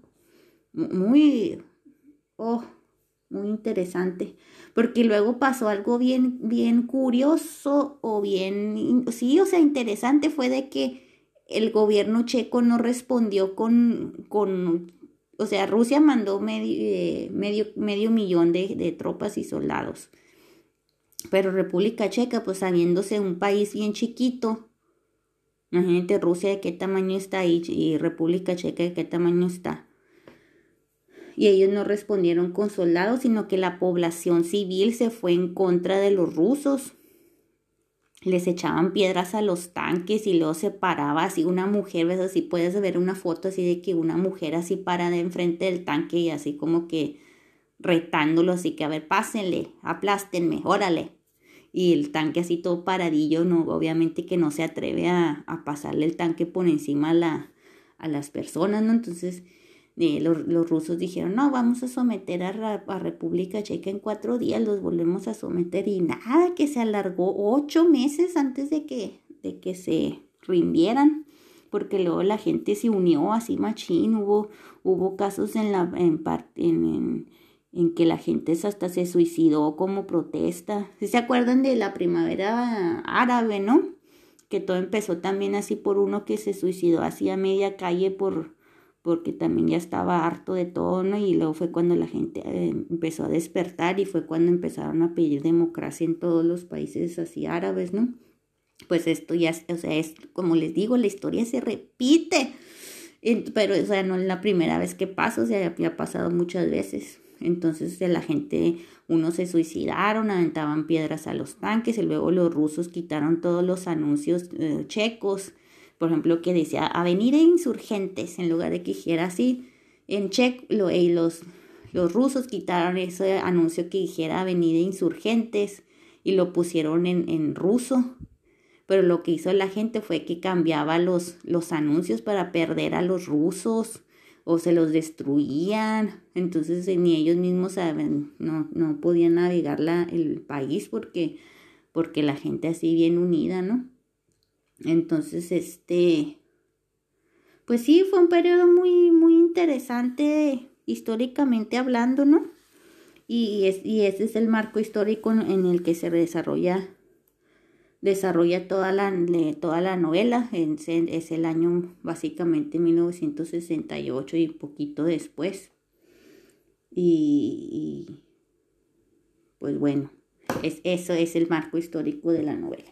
Muy, oh, muy interesante, porque luego pasó algo bien, bien curioso o bien, sí, o sea, interesante fue de que el gobierno checo no respondió con, con o sea, Rusia mandó medio, eh, medio, medio millón de, de tropas y soldados, pero República Checa, pues sabiéndose un país bien chiquito, Imagínate Rusia de qué tamaño está y, y República Checa de qué tamaño está. Y ellos no respondieron con soldados, sino que la población civil se fue en contra de los rusos. Les echaban piedras a los tanques y luego se paraba así una mujer, ves así, puedes ver una foto así de que una mujer así parada enfrente del tanque y así como que retándolo, así que a ver, pásenle, aplástenme, órale y el tanque así todo paradillo, no, obviamente que no se atreve a, a pasarle el tanque por encima a, la, a las personas, ¿no? Entonces eh, los, rusos dijeron, no, vamos a someter a, a, República Checa en cuatro días, los volvemos a someter y nada, que se alargó ocho meses antes de que, de que se rindieran porque luego la gente se unió así machín, hubo, hubo casos en la en, en, en en que la gente hasta se suicidó como protesta. ¿Se acuerdan de la primavera árabe, no? Que todo empezó también así por uno que se suicidó así a media calle por porque también ya estaba harto de todo, ¿no? Y luego fue cuando la gente eh, empezó a despertar y fue cuando empezaron a pedir democracia en todos los países así árabes, ¿no? Pues esto ya, o sea, es como les digo, la historia se repite. Pero, o sea, no es la primera vez que pasa, o sea, ha pasado muchas veces. Entonces la gente, unos se suicidaron, aventaban piedras a los tanques y luego los rusos quitaron todos los anuncios eh, checos, por ejemplo, que decía Avenida Insurgentes, en lugar de que dijera así, en checo, lo, y los, los rusos quitaron ese anuncio que dijera Avenida Insurgentes y lo pusieron en, en ruso. Pero lo que hizo la gente fue que cambiaba los, los anuncios para perder a los rusos o se los destruían, entonces eh, ni ellos mismos saben, no, no podían navegar la, el país porque, porque la gente así bien unida, ¿no? Entonces, este, pues sí, fue un periodo muy, muy interesante históricamente hablando, ¿no? Y, es, y ese es el marco histórico en el que se desarrolla desarrolla toda la, toda la novela, es el año básicamente 1968 y poquito después. Y, pues bueno, es, eso es el marco histórico de la novela.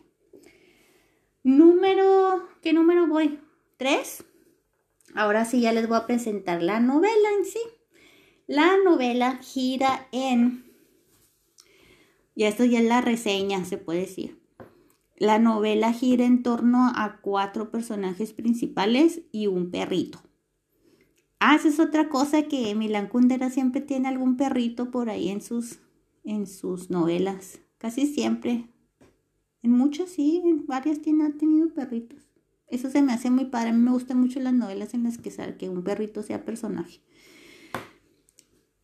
Número, ¿qué número voy? ¿Tres? Ahora sí ya les voy a presentar la novela en sí. La novela gira en, y esto ya es la reseña, se puede decir. La novela gira en torno a cuatro personajes principales y un perrito. Ah, esa es otra cosa que Milan Kundera siempre tiene algún perrito por ahí en sus, en sus novelas. Casi siempre. En muchas sí, en varias tiene, ha tenido perritos. Eso se me hace muy padre. A mí me gustan mucho las novelas en las que, que un perrito sea personaje.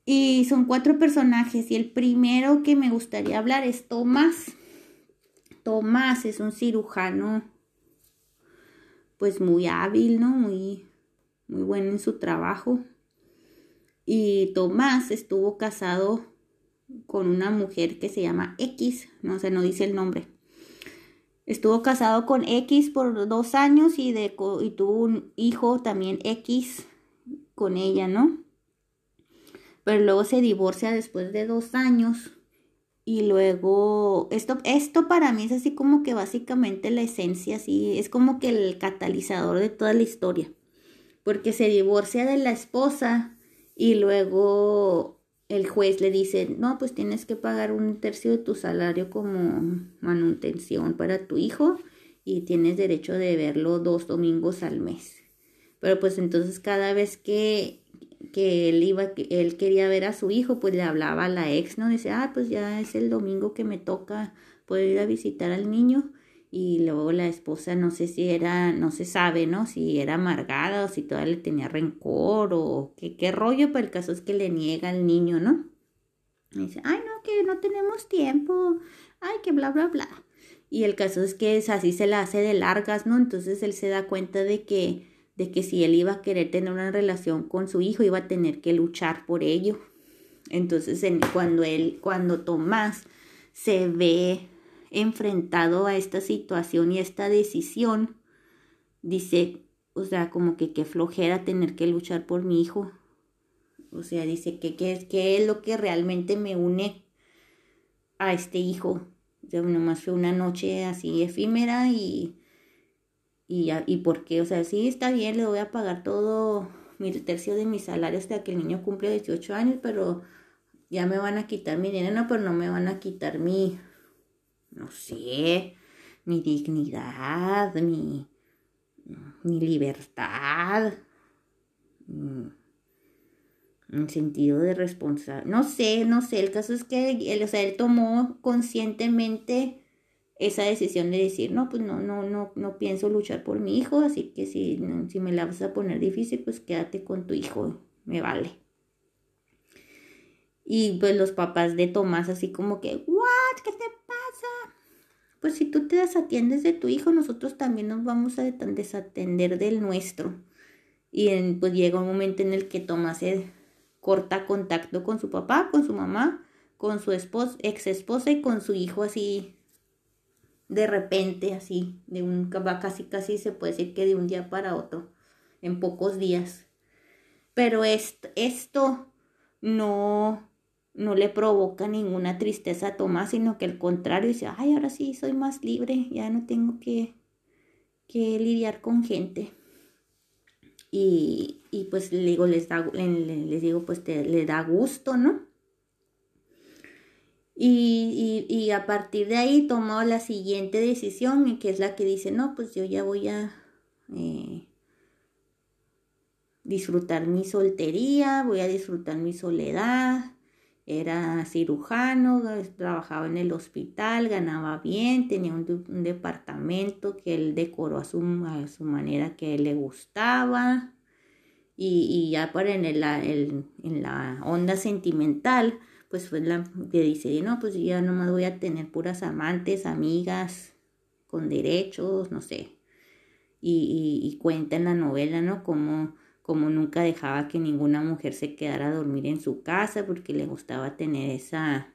Y son cuatro personajes. Y el primero que me gustaría hablar es Tomás. Tomás es un cirujano, pues muy hábil, ¿no? Muy, muy bueno en su trabajo. Y Tomás estuvo casado con una mujer que se llama X, no sé, no dice el nombre. Estuvo casado con X por dos años y, de, y tuvo un hijo también X con ella, ¿no? Pero luego se divorcia después de dos años. Y luego, esto, esto para mí es así como que básicamente la esencia, así, es como que el catalizador de toda la historia. Porque se divorcia de la esposa y luego el juez le dice, no, pues tienes que pagar un tercio de tu salario como manutención para tu hijo y tienes derecho de verlo dos domingos al mes. Pero pues entonces cada vez que, que él iba, él quería ver a su hijo, pues le hablaba a la ex, ¿no? Dice, ah, pues ya es el domingo que me toca, poder ir a visitar al niño y luego la esposa no sé si era, no se sabe, ¿no? Si era amargada o si todavía le tenía rencor o qué, qué rollo, pero el caso es que le niega al niño, ¿no? Dice, ay, no, que no tenemos tiempo, ay, que bla, bla, bla. Y el caso es que es así se la hace de largas, ¿no? Entonces él se da cuenta de que, de que si él iba a querer tener una relación con su hijo, iba a tener que luchar por ello. Entonces, cuando él, cuando Tomás se ve enfrentado a esta situación y a esta decisión, dice, o sea, como que qué flojera tener que luchar por mi hijo. O sea, dice que qué es lo que realmente me une a este hijo. O sea, nomás fue una noche así efímera y, y, y por qué, o sea, sí está bien, le voy a pagar todo mi tercio de mi salario hasta que el niño cumple 18 años, pero ya me van a quitar mi dinero, pero no me van a quitar mi, no sé, mi dignidad, mi, mi libertad, mi, sentido de responsabilidad. No sé, no sé, el caso es que él, o sea, él tomó conscientemente esa decisión de decir, no, pues no, no, no, no pienso luchar por mi hijo, así que si, si me la vas a poner difícil, pues quédate con tu hijo, me vale. Y pues los papás de Tomás así como que, ¿what? ¿Qué te Pues si tú te desatiendes de tu hijo, nosotros también nos vamos a desatender del nuestro. Y pues llega un momento en el que Tomás se corta contacto con su papá, con su mamá, con su esposa, ex esposa y con su hijo así de repente, así, de un casi casi se puede decir que de un día para otro, en pocos días. Pero esto no no le provoca ninguna tristeza a Tomás, sino que al contrario dice, ay, ahora sí soy más libre, ya no tengo que, que lidiar con gente. Y, y pues le digo, les, les digo, pues te, le da gusto, ¿no? Y, y, y, a partir de ahí tomó la siguiente decisión, que es la que dice, no, pues yo ya voy a eh, disfrutar mi soltería, voy a disfrutar mi soledad, era cirujano, trabajaba en el hospital, ganaba bien, tenía un, departamento que él decoró a su, a su, manera que le gustaba. Y, y ya para en, en la onda sentimental, pues fue la que dice, no, pues ya nomás voy a tener puras amantes, amigas, con derechos, no sé. Y, y, y cuenta en la novela, ¿no? Como como nunca dejaba que ninguna mujer se quedara a dormir en su casa porque le gustaba tener esa,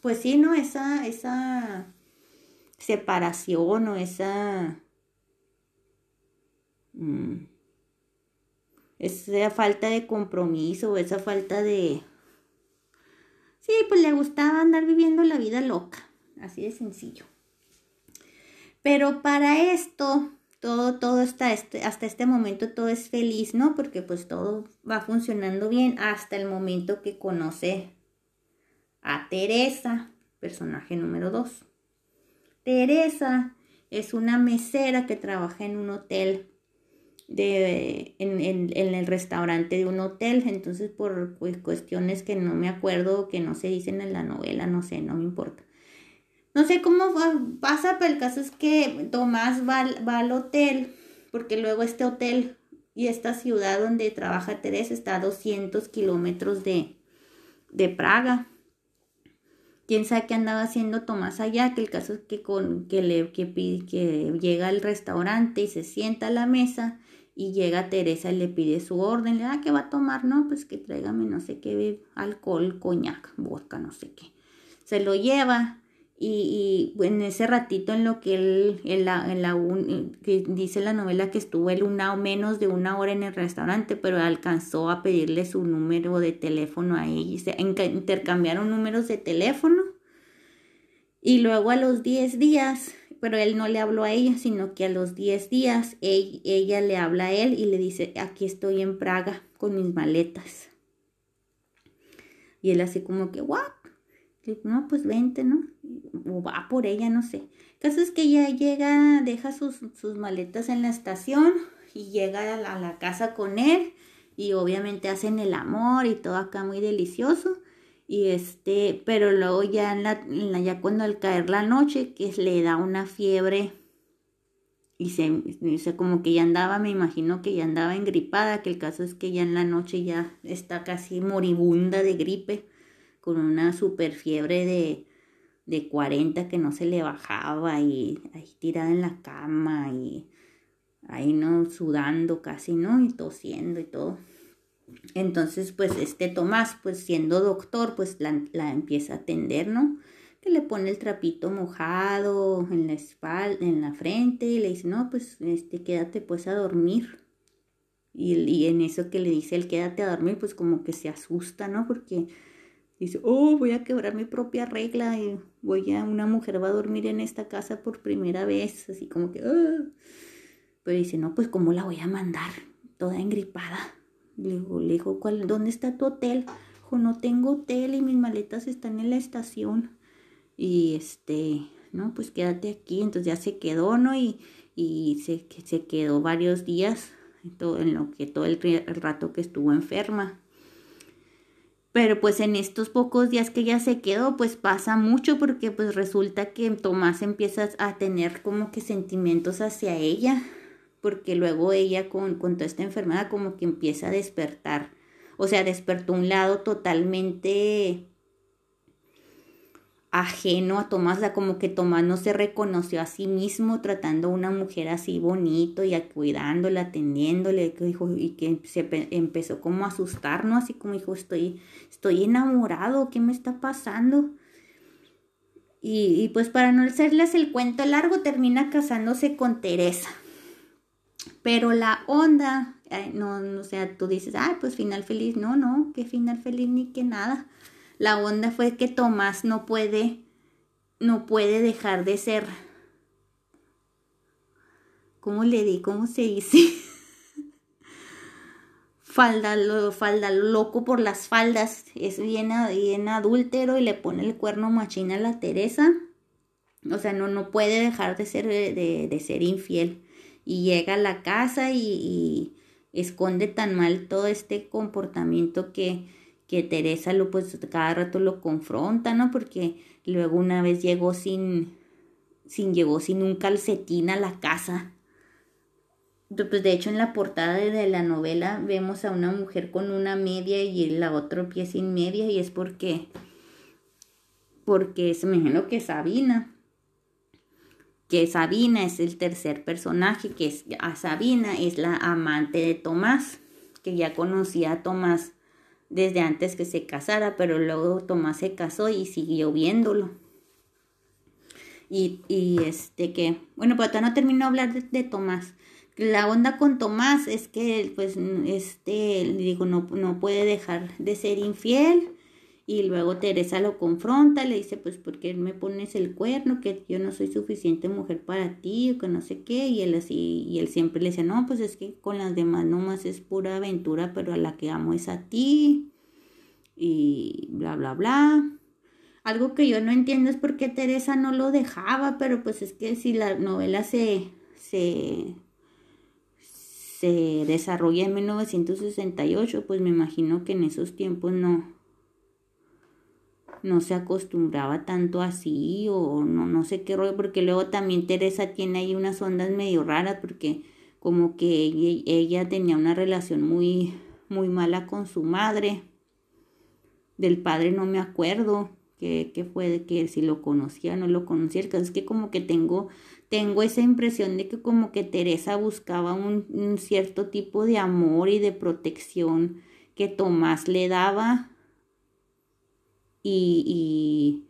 pues sí, ¿no? Esa, esa separación o esa, mm, esa falta de compromiso esa falta de, sí, pues le gustaba andar viviendo la vida loca, así de sencillo. Pero para esto todo, todo hasta este, hasta este momento todo es feliz, ¿no? Porque pues todo va funcionando bien hasta el momento que conoce a Teresa, personaje número dos. Teresa es una mesera que trabaja en un hotel de, en, en, el restaurante de un hotel, entonces por cuestiones que no me acuerdo, que no se dicen en la novela, no sé, no me importa. No sé cómo pasa, pero el caso es que Tomás va, al hotel, porque luego este hotel y esta ciudad donde trabaja Teresa está a 200 kilómetros de, de Praga quién sabe qué andaba haciendo Tomás allá, que el caso es que, con, que, le, que, que llega al restaurante y se sienta a la mesa y llega Teresa y le pide su orden, le da ah, ¿qué va a tomar? No, pues que tráigame no sé qué, alcohol, coñac, vodka, no sé qué. Se lo lleva y, en ese ratito en lo que él, en la, en la que dice la novela que estuvo él una o menos de una hora en el restaurante, pero alcanzó a pedirle su número de teléfono a ella, se intercambiaron números de teléfono y luego a los 10 días, pero él no le habló a ella, sino que a los 10 días ella, ella le habla a él y le dice, aquí estoy en Praga con mis maletas. Y él así como que, ¿what? No, pues vente, ¿no? O va por ella, no sé. El caso es que ella llega, deja sus, sus maletas en la estación y llega a la, casa con él y obviamente hacen el amor y todo acá muy delicioso. Y este, pero luego ya en la, ya cuando al caer la noche, que le da una fiebre y se, se como que ya andaba, me imagino que ya andaba engripada, que el caso es que ya en la noche ya está casi moribunda de gripe con una super fiebre de, de 40 que no se le bajaba y ahí tirada en la cama y ahí no sudando casi, ¿no? Y tosiendo y todo. Entonces, pues este Tomás, pues siendo doctor, pues la, la empieza a atender, ¿no? Que le pone el trapito mojado en la espalda, en la frente y le dice, no, pues este, quédate pues a dormir. Y, y en eso que le dice el quédate a dormir, pues como que se asusta, ¿no? Porque dice, oh, voy a quebrar mi propia regla y voy a, una mujer va a dormir en esta casa por primera vez, así como que, ah". pero dice, no, pues ¿cómo la voy a mandar? Toda engripada. Le digo, le digo, ¿cuál, ¿dónde está tu hotel? Dijo, no tengo hotel y mis maletas están en la estación. Y este, no, pues quédate aquí. Entonces ya se quedó, ¿no? Y, y se, se quedó varios días, todo, en lo que todo el rato que estuvo enferma. Pero pues en estos pocos días que ya se quedó, pues pasa mucho porque pues resulta que Tomás empieza a tener como que sentimientos hacia ella, porque luego ella con, con toda esta enfermedad como que empieza a despertar, o sea, despertó un lado totalmente ajeno a Tomás, como que Tomás no se reconoció a sí mismo tratando a una mujer así bonito y cuidándola, atendiéndole, que dijo, y que se empezó como a asustar, ¿no? Así como dijo, estoy, estoy enamorado, ¿qué me está pasando? Y, y pues para no hacerles el cuento largo, termina casándose con Teresa. Pero la onda, no, no, o sea, tú dices, ay, pues final feliz, no, no, qué final feliz ni que nada la onda fue que Tomás no puede, no puede dejar de ser. ¿Cómo le di? ¿Cómo se dice? falda, falda loco por las faldas. Es bien, bien adúltero y le pone el cuerno machina a la Teresa. O sea, no, no puede dejar de ser, de, ser infiel. Y llega a la casa y esconde tan mal todo este comportamiento que, que Teresa lo pues cada rato lo confronta, ¿no? Porque luego una vez llegó sin, sin llegó sin un calcetín a la casa. Pues de hecho en la portada de la novela vemos a una mujer con una media y la otro pie sin media y es porque porque se me imagino que Sabina que Sabina es el tercer personaje que es a Sabina es la amante de Tomás que ya conocía a Tomás desde antes que se casara, pero luego Tomás se casó y siguió viéndolo. Y, y este que, bueno, pero todavía no terminó de hablar de, Tomás. La onda con Tomás es que, pues, este, digo, no, no puede dejar de ser infiel Y luego Teresa lo confronta, le dice, pues, ¿por qué me pones el cuerno? Que yo no soy suficiente mujer para ti, o que no sé qué. Y él así, y él siempre le dice, no, pues es que con las demás nomás es pura aventura, pero a la que amo es a ti. Y bla, bla, bla. Algo que yo no entiendo es por qué Teresa no lo dejaba, pero pues es que si la novela se, se, se desarrolla en 1968, pues me imagino que en esos tiempos no, no se acostumbraba tanto así o no, no sé qué rollo, porque luego también Teresa tiene ahí unas ondas medio raras porque como que ella, tenía una relación muy, muy mala con su madre. Del padre no me acuerdo que, fue de que si lo conocía o no lo conocía. El caso es que como que tengo, tengo esa impresión de que como que Teresa buscaba un, un cierto tipo de amor y de protección que Tomás le daba y,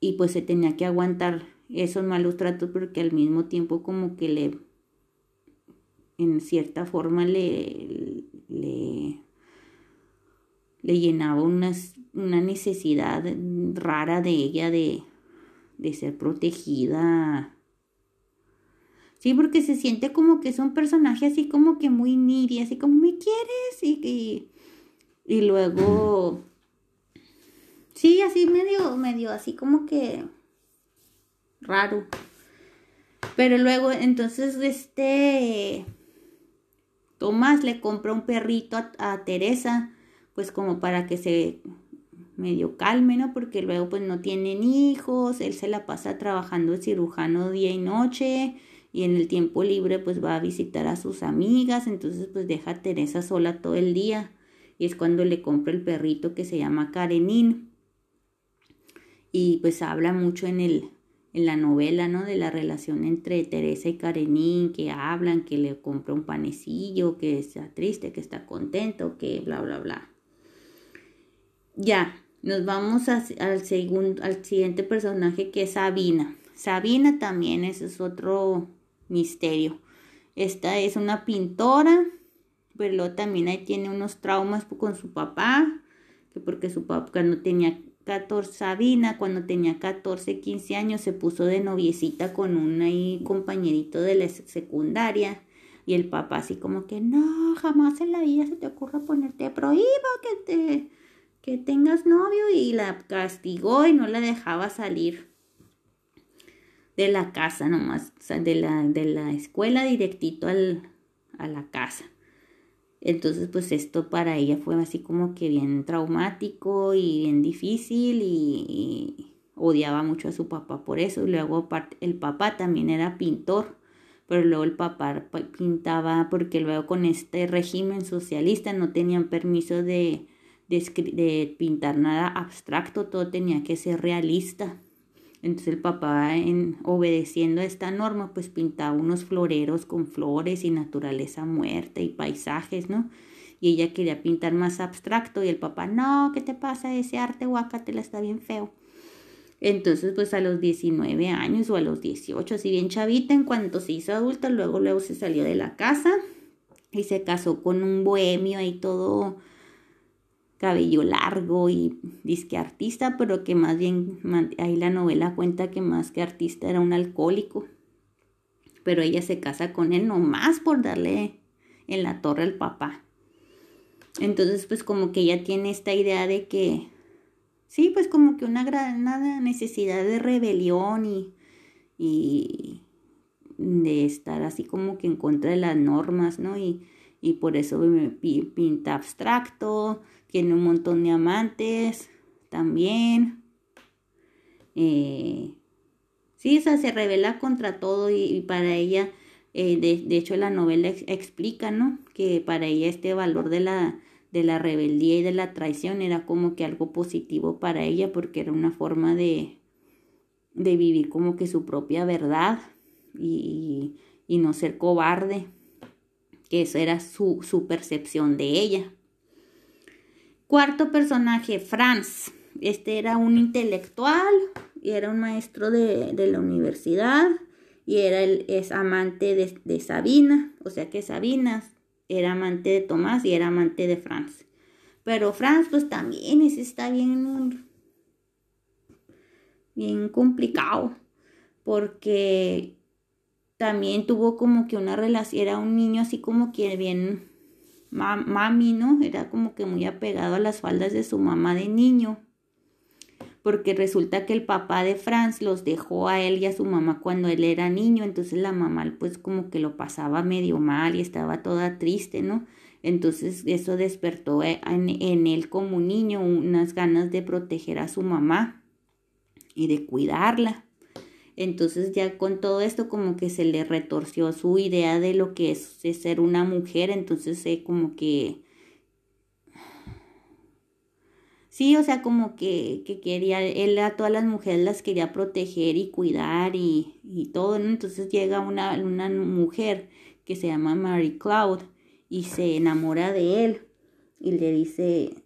y, pues se tenía que aguantar esos malos tratos porque al mismo tiempo como que le, en cierta forma le, le, le llenaba una, una necesidad rara de ella de, de ser protegida. Sí, porque se siente como que es un personaje así como que muy niri, así como me quieres y, y, y luego Sí, así medio, medio, así como que raro. Pero luego, entonces, este Tomás le compra un perrito a, Teresa, pues como para que se medio calme, ¿no? Porque luego pues no tienen hijos, él se la pasa trabajando de cirujano día y noche y en el tiempo libre pues va a visitar a sus amigas, entonces pues deja a Teresa sola todo el día y es cuando le compra el perrito que se llama Karenin y pues habla mucho en el en la novela, ¿no? De la relación entre Teresa y Karenin, que hablan, que le compra un panecillo, que está triste, que está contento, que bla, bla, bla. Ya, nos vamos al, segundo, al siguiente personaje que es Sabina. Sabina también, ese es otro misterio. Esta es una pintora, pero también ahí tiene unos traumas con su papá, que porque su papá no tenía 14, Sabina cuando tenía 14, 15 años se puso de noviecita con un ahí compañerito de la secundaria y el papá así como que no, jamás en la vida se te ocurra ponerte prohíbo que te que tengas novio y la castigó y no la dejaba salir de la casa nomás, o de la, de la escuela directito al, a la casa. Entonces, pues esto para ella fue así como que bien traumático y bien difícil y, odiaba mucho a su papá por eso. Y luego el papá también era pintor, pero luego el papá pintaba porque luego con este régimen socialista no tenían permiso de, de pintar nada abstracto, todo tenía que ser realista. Entonces el papá, en, obedeciendo a esta norma, pues pintaba unos floreros con flores y naturaleza muerta y paisajes, ¿no? Y ella quería pintar más abstracto y el papá, no, ¿qué te pasa? Ese arte la está bien feo. Entonces, pues a los 19 años o a los 18, así bien chavita, en cuanto se hizo adulta, luego, luego se salió de la casa y se casó con un bohemio ahí todo cabello largo y disque artista, pero que más bien ahí la novela cuenta que más que artista era un alcohólico. Pero ella se casa con él nomás por darle en la torre al papá. Entonces, pues como que ella tiene esta idea de que, sí, pues como que una gran necesidad de rebelión y, y de estar así como que en contra de las normas, ¿no? Y, y por eso pinta abstracto, tiene un montón de amantes también. Eh, sí, o se revela contra todo y, para ella, eh, de, hecho la novela explica, ¿no? Que para ella este valor de la, de la rebeldía y de la traición era como que algo positivo para ella porque era una forma de, de vivir como que su propia verdad y, y no ser cobarde, que eso era su, su percepción de ella. Cuarto personaje, Franz. Este era un intelectual y era un maestro de, la universidad y era el, es amante de, Sabina, o sea que Sabina era amante de Tomás y era amante de Franz. Pero Franz, pues también, ese está bien, bien complicado, porque también tuvo como que una relación, era un niño así como que bien mami, ¿no? Era como que muy apegado a las faldas de su mamá de niño. Porque resulta que el papá de Franz los dejó a él y a su mamá cuando él era niño, entonces la mamá pues como que lo pasaba medio mal y estaba toda triste, ¿no? Entonces eso despertó eh, en, en él como niño unas ganas de proteger a su mamá y de cuidarla. Entonces ya con todo esto como que se le retorció su idea de lo que es, ser una mujer, entonces se como que... Sí, o sea, como que, que, quería, él a todas las mujeres las quería proteger y cuidar y, y todo. Entonces llega una, una mujer que se llama Mary Cloud y se enamora de él y le dice,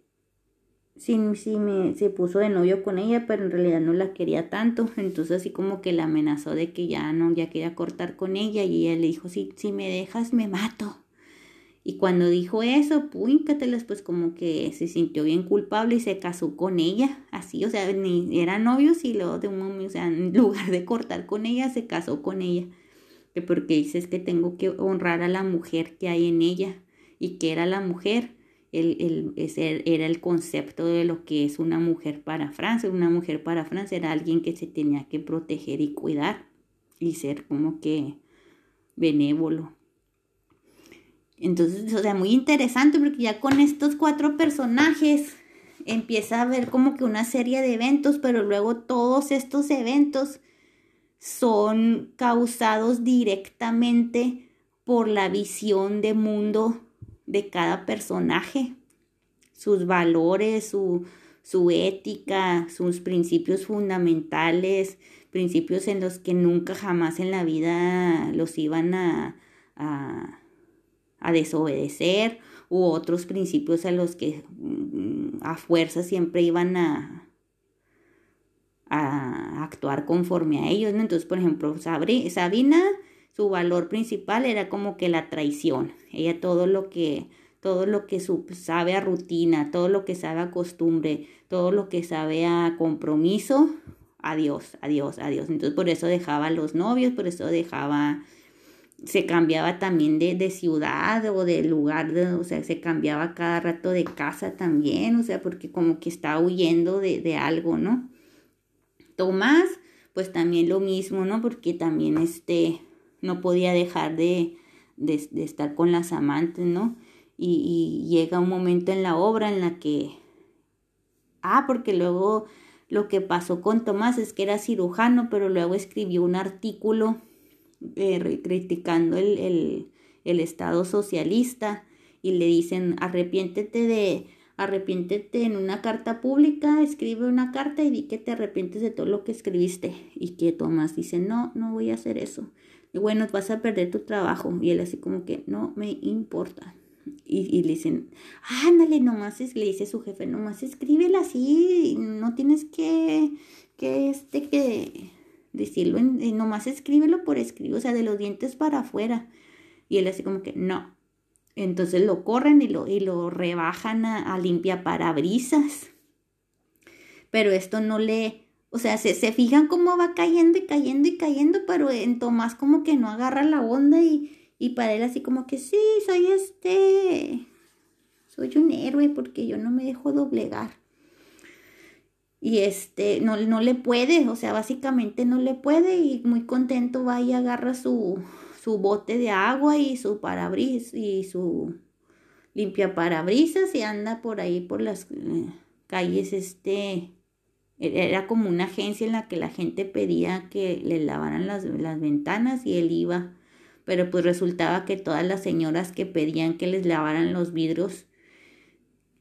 sí, me, se puso de novio con ella, pero en realidad no la quería tanto. Entonces así como que la amenazó de que ya no, ya quería cortar con ella y ella le dijo, sí, si me dejas me mato. Y cuando dijo eso, púincatelas, pues como que se sintió bien culpable y se casó con ella, así, o sea, ni eran novios y luego de un o sea, en lugar de cortar con ella, se casó con ella. Que porque dices que tengo que honrar a la mujer que hay en ella y que era la mujer el, el, era el concepto de lo que es una mujer para Francia. Una mujer para Francia era alguien que se tenía que proteger y cuidar y ser como que benévolo. Entonces, o sea, muy interesante porque ya con estos cuatro personajes empieza a haber como que una serie de eventos, pero luego todos estos eventos son causados directamente por la visión de mundo de cada personaje, sus valores, su, su ética, sus principios fundamentales, principios en los que nunca jamás en la vida los iban a, a, a desobedecer, u otros principios a los que mm, a fuerza siempre iban a, a actuar conforme a ellos. Entonces, por ejemplo, Sabina su valor principal era como que la traición. Ella todo lo que todo lo que sabe a rutina, todo lo que sabe a costumbre, todo lo que sabe a compromiso, adiós, adiós, adiós. Entonces por eso dejaba a los novios, por eso dejaba, se cambiaba también de, de ciudad o de lugar, o sea, se cambiaba cada rato de casa también, o sea, porque como que está huyendo de, de algo, ¿no? Tomás, pues también lo mismo, ¿no? Porque también este, no podía dejar de, de, estar con las amantes, ¿no? Y, llega un momento en la obra en la que, ah, porque luego lo que pasó con Tomás es que era cirujano, pero luego escribió un artículo eh, criticando el, el, el Estado socialista y le dicen, arrepiéntete de, arrepiéntete en una carta pública, escribe una carta y di que te arrepientes de todo lo que escribiste. Y que Tomás dice, no, no voy a hacer eso y bueno, vas a perder tu trabajo. Y él así como que, no me importa. Y, le dicen, ándale, nomás es, le dice su jefe, nomás escríbela así, no tienes que, que este, que decirlo, en, nomás escríbelo por escribir, o sea, de los dientes para afuera. Y él así como que, no. Entonces lo corren y lo, y lo rebajan a, a limpia parabrisas. Pero esto no le, o sea, se, se fijan cómo va cayendo y cayendo y cayendo, pero en Tomás como que no agarra la onda y, y para él así como que sí, soy este, soy un héroe porque yo no me dejo doblegar. Y este, no, no le puede, o sea, básicamente no le puede y muy contento va y agarra su, su bote de agua y su parabrisas y su limpia parabrisas y anda por ahí por las eh, calles este era como una agencia en la que la gente pedía que le lavaran las, las ventanas y él iba. Pero pues resultaba que todas las señoras que pedían que les lavaran los vidrios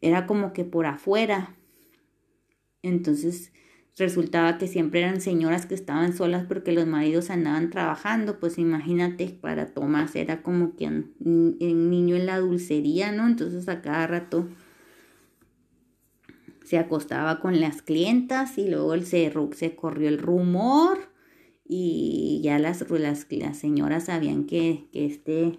era como que por afuera. Entonces resultaba que siempre eran señoras que estaban solas porque los maridos andaban trabajando, pues imagínate, para Tomás era como que un niño en la dulcería, ¿no? Entonces a cada rato se acostaba con las clientas y luego se, se corrió el rumor y ya las, las, las señoras sabían que, que este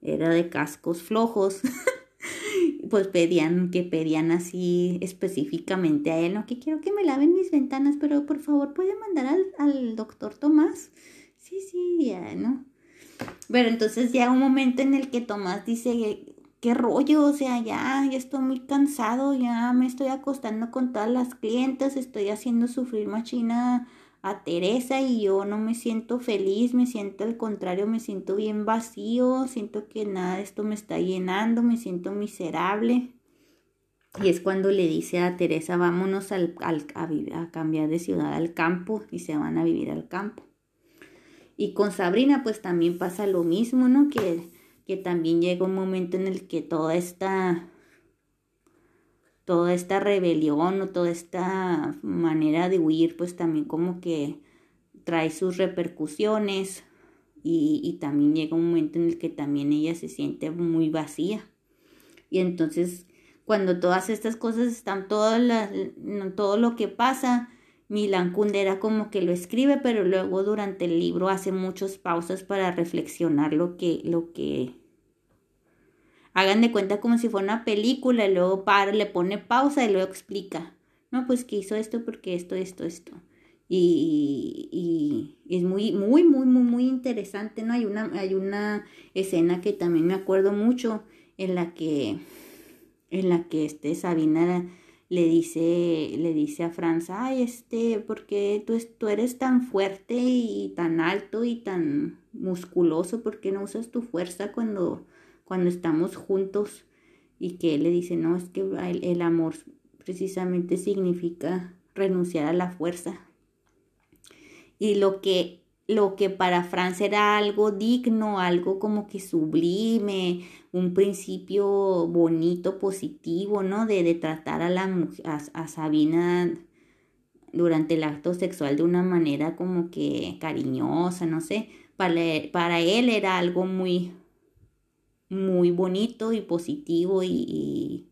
era de cascos flojos. pues pedían, que pedían así específicamente a él, ¿no? Que quiero que me laven mis ventanas, pero por favor puede mandar al, al doctor Tomás. Sí, sí, ya, ¿no? Pero entonces ya un momento en el que Tomás dice, qué rollo, o sea, ya, estoy muy cansado, ya me estoy acostando con todas las clientes, estoy haciendo sufrir machina a Teresa y yo no me siento feliz, me siento al contrario, me siento bien vacío, siento que nada de esto me está llenando, me siento miserable. Y es cuando le dice a Teresa, vámonos al, al, a, a cambiar de ciudad al campo y se van a vivir al campo. Y con Sabrina pues también pasa lo mismo, ¿no? Que, que también llega un momento en el que toda esta toda esta rebelión o toda esta manera de huir, pues también como que trae sus repercusiones y, también llega un momento en el que también ella se siente muy vacía. Y entonces cuando todas estas cosas están, todas las, todo lo que pasa, Milan Kundera como que lo escribe, pero luego durante el libro hace muchas pausas para reflexionar lo que, lo que hagan de cuenta como si fuera una película y luego para, le pone pausa y luego explica. No, pues que hizo esto porque esto, esto, esto. Y, y, es muy, muy, muy, muy, muy interesante, ¿no? Hay una, hay una escena que también me acuerdo mucho en la que, en la que este Sabina le dice, le dice a Franz, ay, este, porque tú, tú eres tan fuerte y tan alto y tan musculoso, ¿por qué no usas tu fuerza cuando cuando estamos juntos y que él le dice, no, es que el, amor precisamente significa renunciar a la fuerza. Y lo que, lo que para Franz era algo digno, algo como que sublime, un principio bonito, positivo, ¿no? De, tratar a, la, a, a Sabina durante el acto sexual de una manera como que cariñosa, no sé, para, para él era algo muy, muy bonito y positivo y,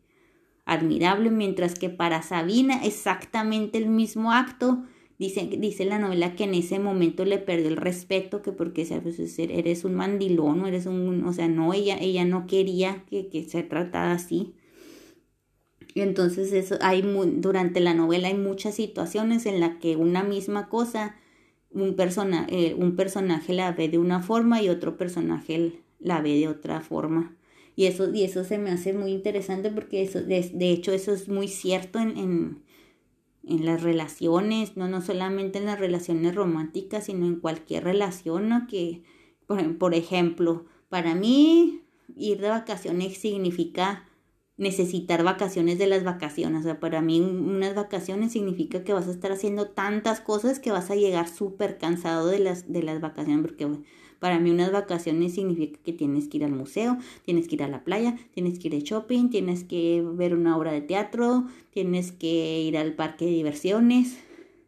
admirable, mientras que para Sabina exactamente el mismo acto. Dice, dice la novela que en ese momento le perdió el respeto, que porque pues, eres un mandilón, o eres un, o sea, no, ella, ella no quería que, que se tratara así. Entonces eso, hay durante la novela hay muchas situaciones en las que una misma cosa, un, persona, eh, un personaje la ve de una forma y otro personaje la ve de otra forma. Y eso, y eso se me hace muy interesante porque eso, de, hecho eso es muy cierto en, en, en, las relaciones, no, no solamente en las relaciones románticas, sino en cualquier relación, ¿no? Que, por, por ejemplo, para mí ir de vacaciones significa necesitar vacaciones de las vacaciones. O sea, para mí unas vacaciones significa que vas a estar haciendo tantas cosas que vas a llegar súper cansado de las, de las vacaciones porque para mí unas vacaciones significa que tienes que ir al museo, tienes que ir a la playa, tienes que ir de shopping, tienes que ver una obra de teatro, tienes que ir al parque de diversiones,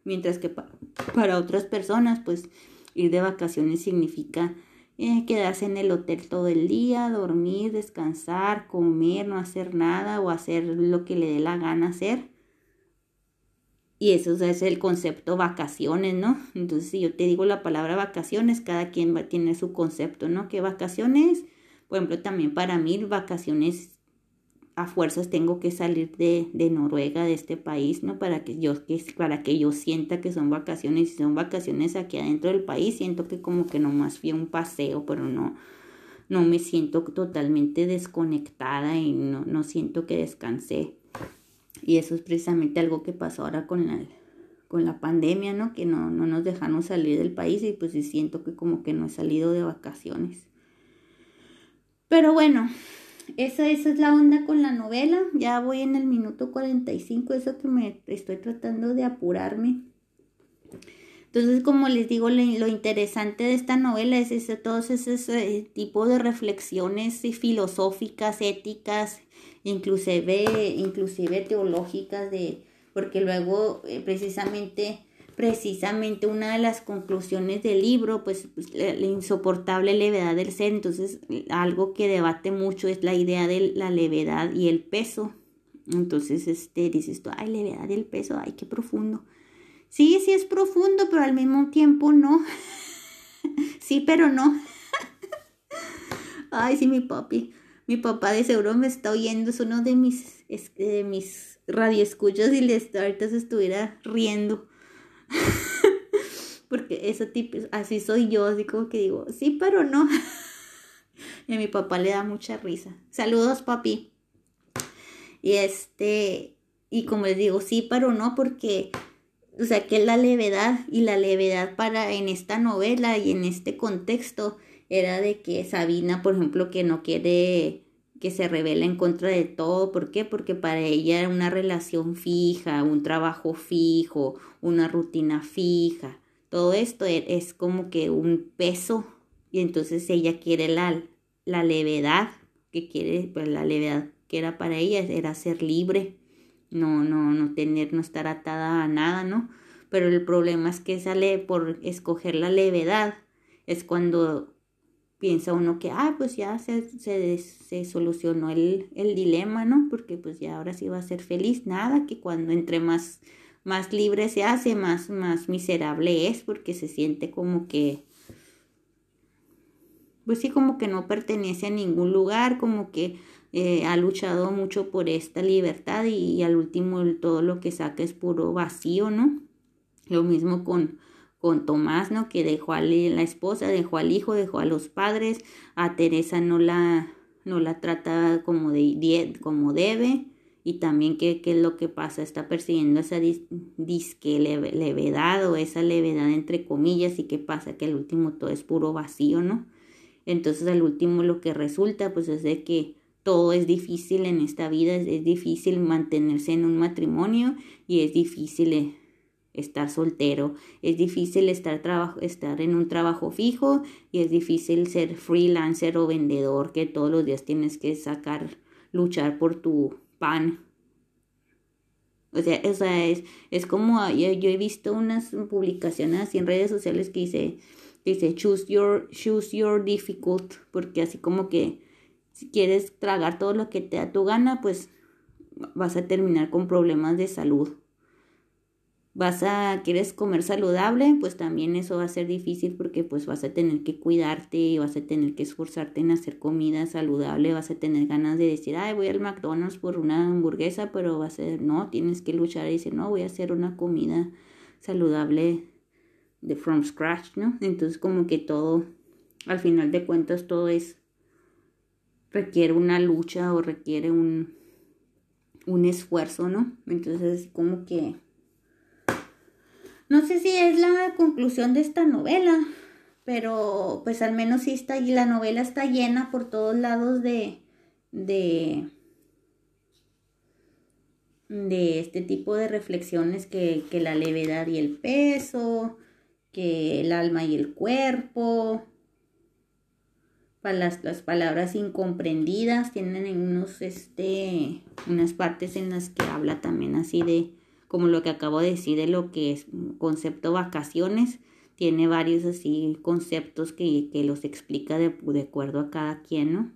mientras que para otras personas pues ir de vacaciones significa eh, quedarse en el hotel todo el día, dormir, descansar, comer, no hacer nada o hacer lo que le dé la gana hacer. Y eso es el concepto vacaciones, ¿no? Entonces, si yo te digo la palabra vacaciones, cada quien va, a tener su concepto, ¿no? ¿Qué vacaciones? Por ejemplo, también para mí vacaciones a fuerzas tengo que salir de, de, Noruega, de este país, ¿no? Para que, yo, que, para que yo sienta que son vacaciones. Si son vacaciones aquí adentro del país, siento que como que nomás fui un paseo, pero no, no me siento totalmente desconectada y no, no siento que descansé. Y eso es precisamente algo que pasó ahora con la, con la pandemia, ¿no? Que no, no nos dejaron salir del país y pues siento que como que no he salido de vacaciones. Pero bueno, esa, esa es la onda con la novela. Ya voy en el minuto 45, eso que me estoy tratando de apurarme. Entonces, como les digo, lo, interesante de esta novela es ese, todos esos eh, tipos de reflexiones filosóficas, éticas, inclusive, inclusive teológicas de, porque luego eh, precisamente, precisamente una de las conclusiones del libro, pues, pues la, insoportable levedad del ser, entonces algo que debate mucho es la idea de la levedad y el peso. Entonces, este, dices tú, ay, levedad y el peso, ay, qué profundo. Sí, sí es profundo, pero al mismo tiempo no. sí, pero no. ay, sí, mi papi. Mi papá de seguro me está oyendo, es uno de mis, de mis radioescuchas y le ahorita se estuviera riendo. Porque ese tipo, así soy yo, así como que digo, sí, pero no. y a mi papá le da mucha risa. Saludos, papi. Y este, y como les digo, sí, pero no, porque, o sea, que la levedad y la levedad para en esta novela y en este contexto era de que Sabina, por ejemplo, que no quiere que se revela en contra de todo. ¿Por qué? Porque para ella era una relación fija, un trabajo fijo, una rutina fija. Todo esto e, es como que un peso y entonces ella quiere la, la levedad, que quiere, pues la levedad que era para ella era ser libre, no, no, no tener, no estar atada a nada, ¿no? Pero el problema es que sale por escoger la levedad, es cuando piensa uno que, ah, pues ya se, se, se solucionó el, el, dilema, ¿no? Porque pues ya ahora sí va a ser feliz. Nada, que cuando entre más, más libre se hace, más, más miserable es, porque se siente como que, pues sí, como que no pertenece a ningún lugar, como que eh, ha luchado mucho por esta libertad y, y al último todo lo que saca es puro vacío, ¿no? Lo mismo con, con Tomás, ¿no? Que dejó a la esposa, dejó al hijo, dejó a los padres, a Teresa no la, no la trata como, de, como debe y también qué, es lo que pasa, está persiguiendo esa disque levedad o esa levedad entre comillas y qué pasa, que al último todo es puro vacío, ¿no? Entonces al último lo que resulta pues es de que todo es difícil en esta vida, es, es difícil mantenerse en un matrimonio y es difícil eh, estar soltero, es difícil estar, estar en un trabajo fijo y es difícil ser freelancer o vendedor que todos los días tienes que sacar, luchar por tu pan. O sea, o es, es como yo, he visto unas publicaciones así en redes sociales que dice, dice choose your, choose your difficult, porque así como que si quieres tragar todo lo que te da tu gana, pues vas a terminar con problemas de salud vas a, quieres comer saludable, pues también eso va a ser difícil porque pues vas a tener que cuidarte, vas a tener que esforzarte en hacer comida saludable, vas a tener ganas de decir, ay, voy al McDonald's por una hamburguesa, pero va a ser, no, tienes que luchar y decir, no, voy a hacer una comida saludable de from scratch, ¿no? Entonces como que todo, al final de cuentas todo es, requiere una lucha o requiere un, un esfuerzo, ¿no? Entonces como que no sé si es la conclusión de esta novela, pero pues al menos sí está, y la novela está llena por todos lados de, de, de este tipo de reflexiones que, que la levedad y el peso, que el alma y el cuerpo, las, las, palabras incomprendidas tienen unos este unas partes en las que habla también así de como lo que acabo de decir de lo que es concepto vacaciones, tiene varios así conceptos que, que los explica de, acuerdo a cada quien, ¿no?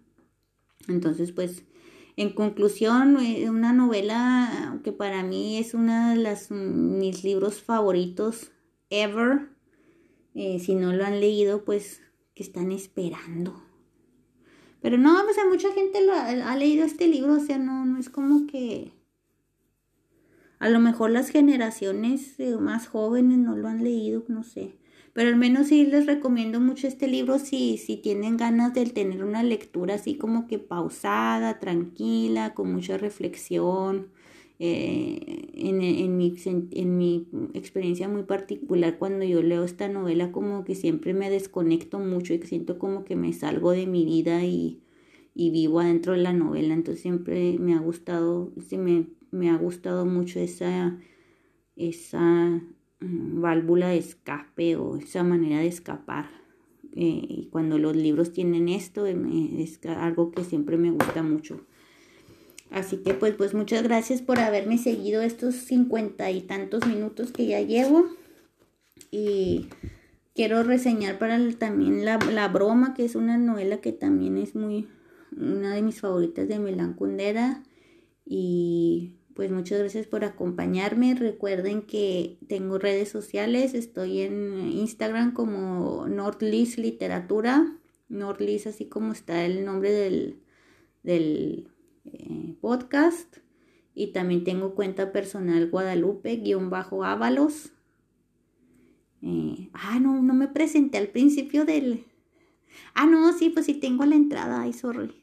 Entonces, pues, en conclusión, eh, una novela que para mí es uno de las, mis libros favoritos ever. Eh, si no lo han leído, pues, que están esperando. Pero no, pues a mucha gente lo ha, ha leído este libro, o sea, no, no es como que a lo mejor las generaciones eh, más jóvenes no lo han leído, no sé. Pero al menos sí les recomiendo mucho este libro si, si tienen ganas de tener una lectura así como que pausada, tranquila, con mucha reflexión. Eh, en, en, mi, en mi experiencia muy particular, cuando yo leo esta novela, como que siempre me desconecto mucho y siento como que me salgo de mi vida y, y vivo adentro de la novela. Entonces siempre me ha gustado, si me me ha gustado mucho esa, esa mm, válvula de escape o esa manera de escapar. Eh, y cuando los libros tienen esto, eh, es algo que siempre me gusta mucho. Así que pues, pues muchas gracias por haberme seguido estos cincuenta y tantos minutos que ya llevo. Y quiero reseñar para también la, la, Broma, que es una novela que también es muy, una de mis favoritas de Kundera. Y pues muchas gracias por acompañarme. Recuerden que tengo redes sociales. Estoy en Instagram como Northlis Literatura. Northlis así como está el nombre del, del eh, podcast. Y también tengo cuenta personal Guadalupe-Ábalos. Eh, ah, no, no me presenté al principio del... Ah, no, sí, pues sí tengo la entrada. Ay, sorry.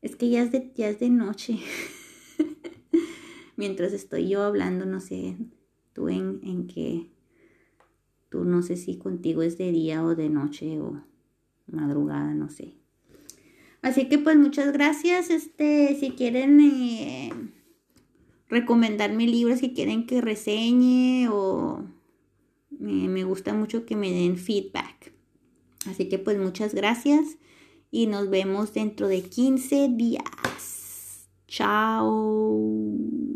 Es que ya es de, ya es de noche. Mientras estoy yo hablando, no sé, tú en, en qué... Tú no sé si contigo es de día o de noche o madrugada, no sé. Así que pues muchas gracias. Este, si quieren... Eh, recomendar mi si quieren que reseñe o me, gusta mucho que me den feedback. Así que pues muchas gracias y nos vemos dentro de 15 días. Chao.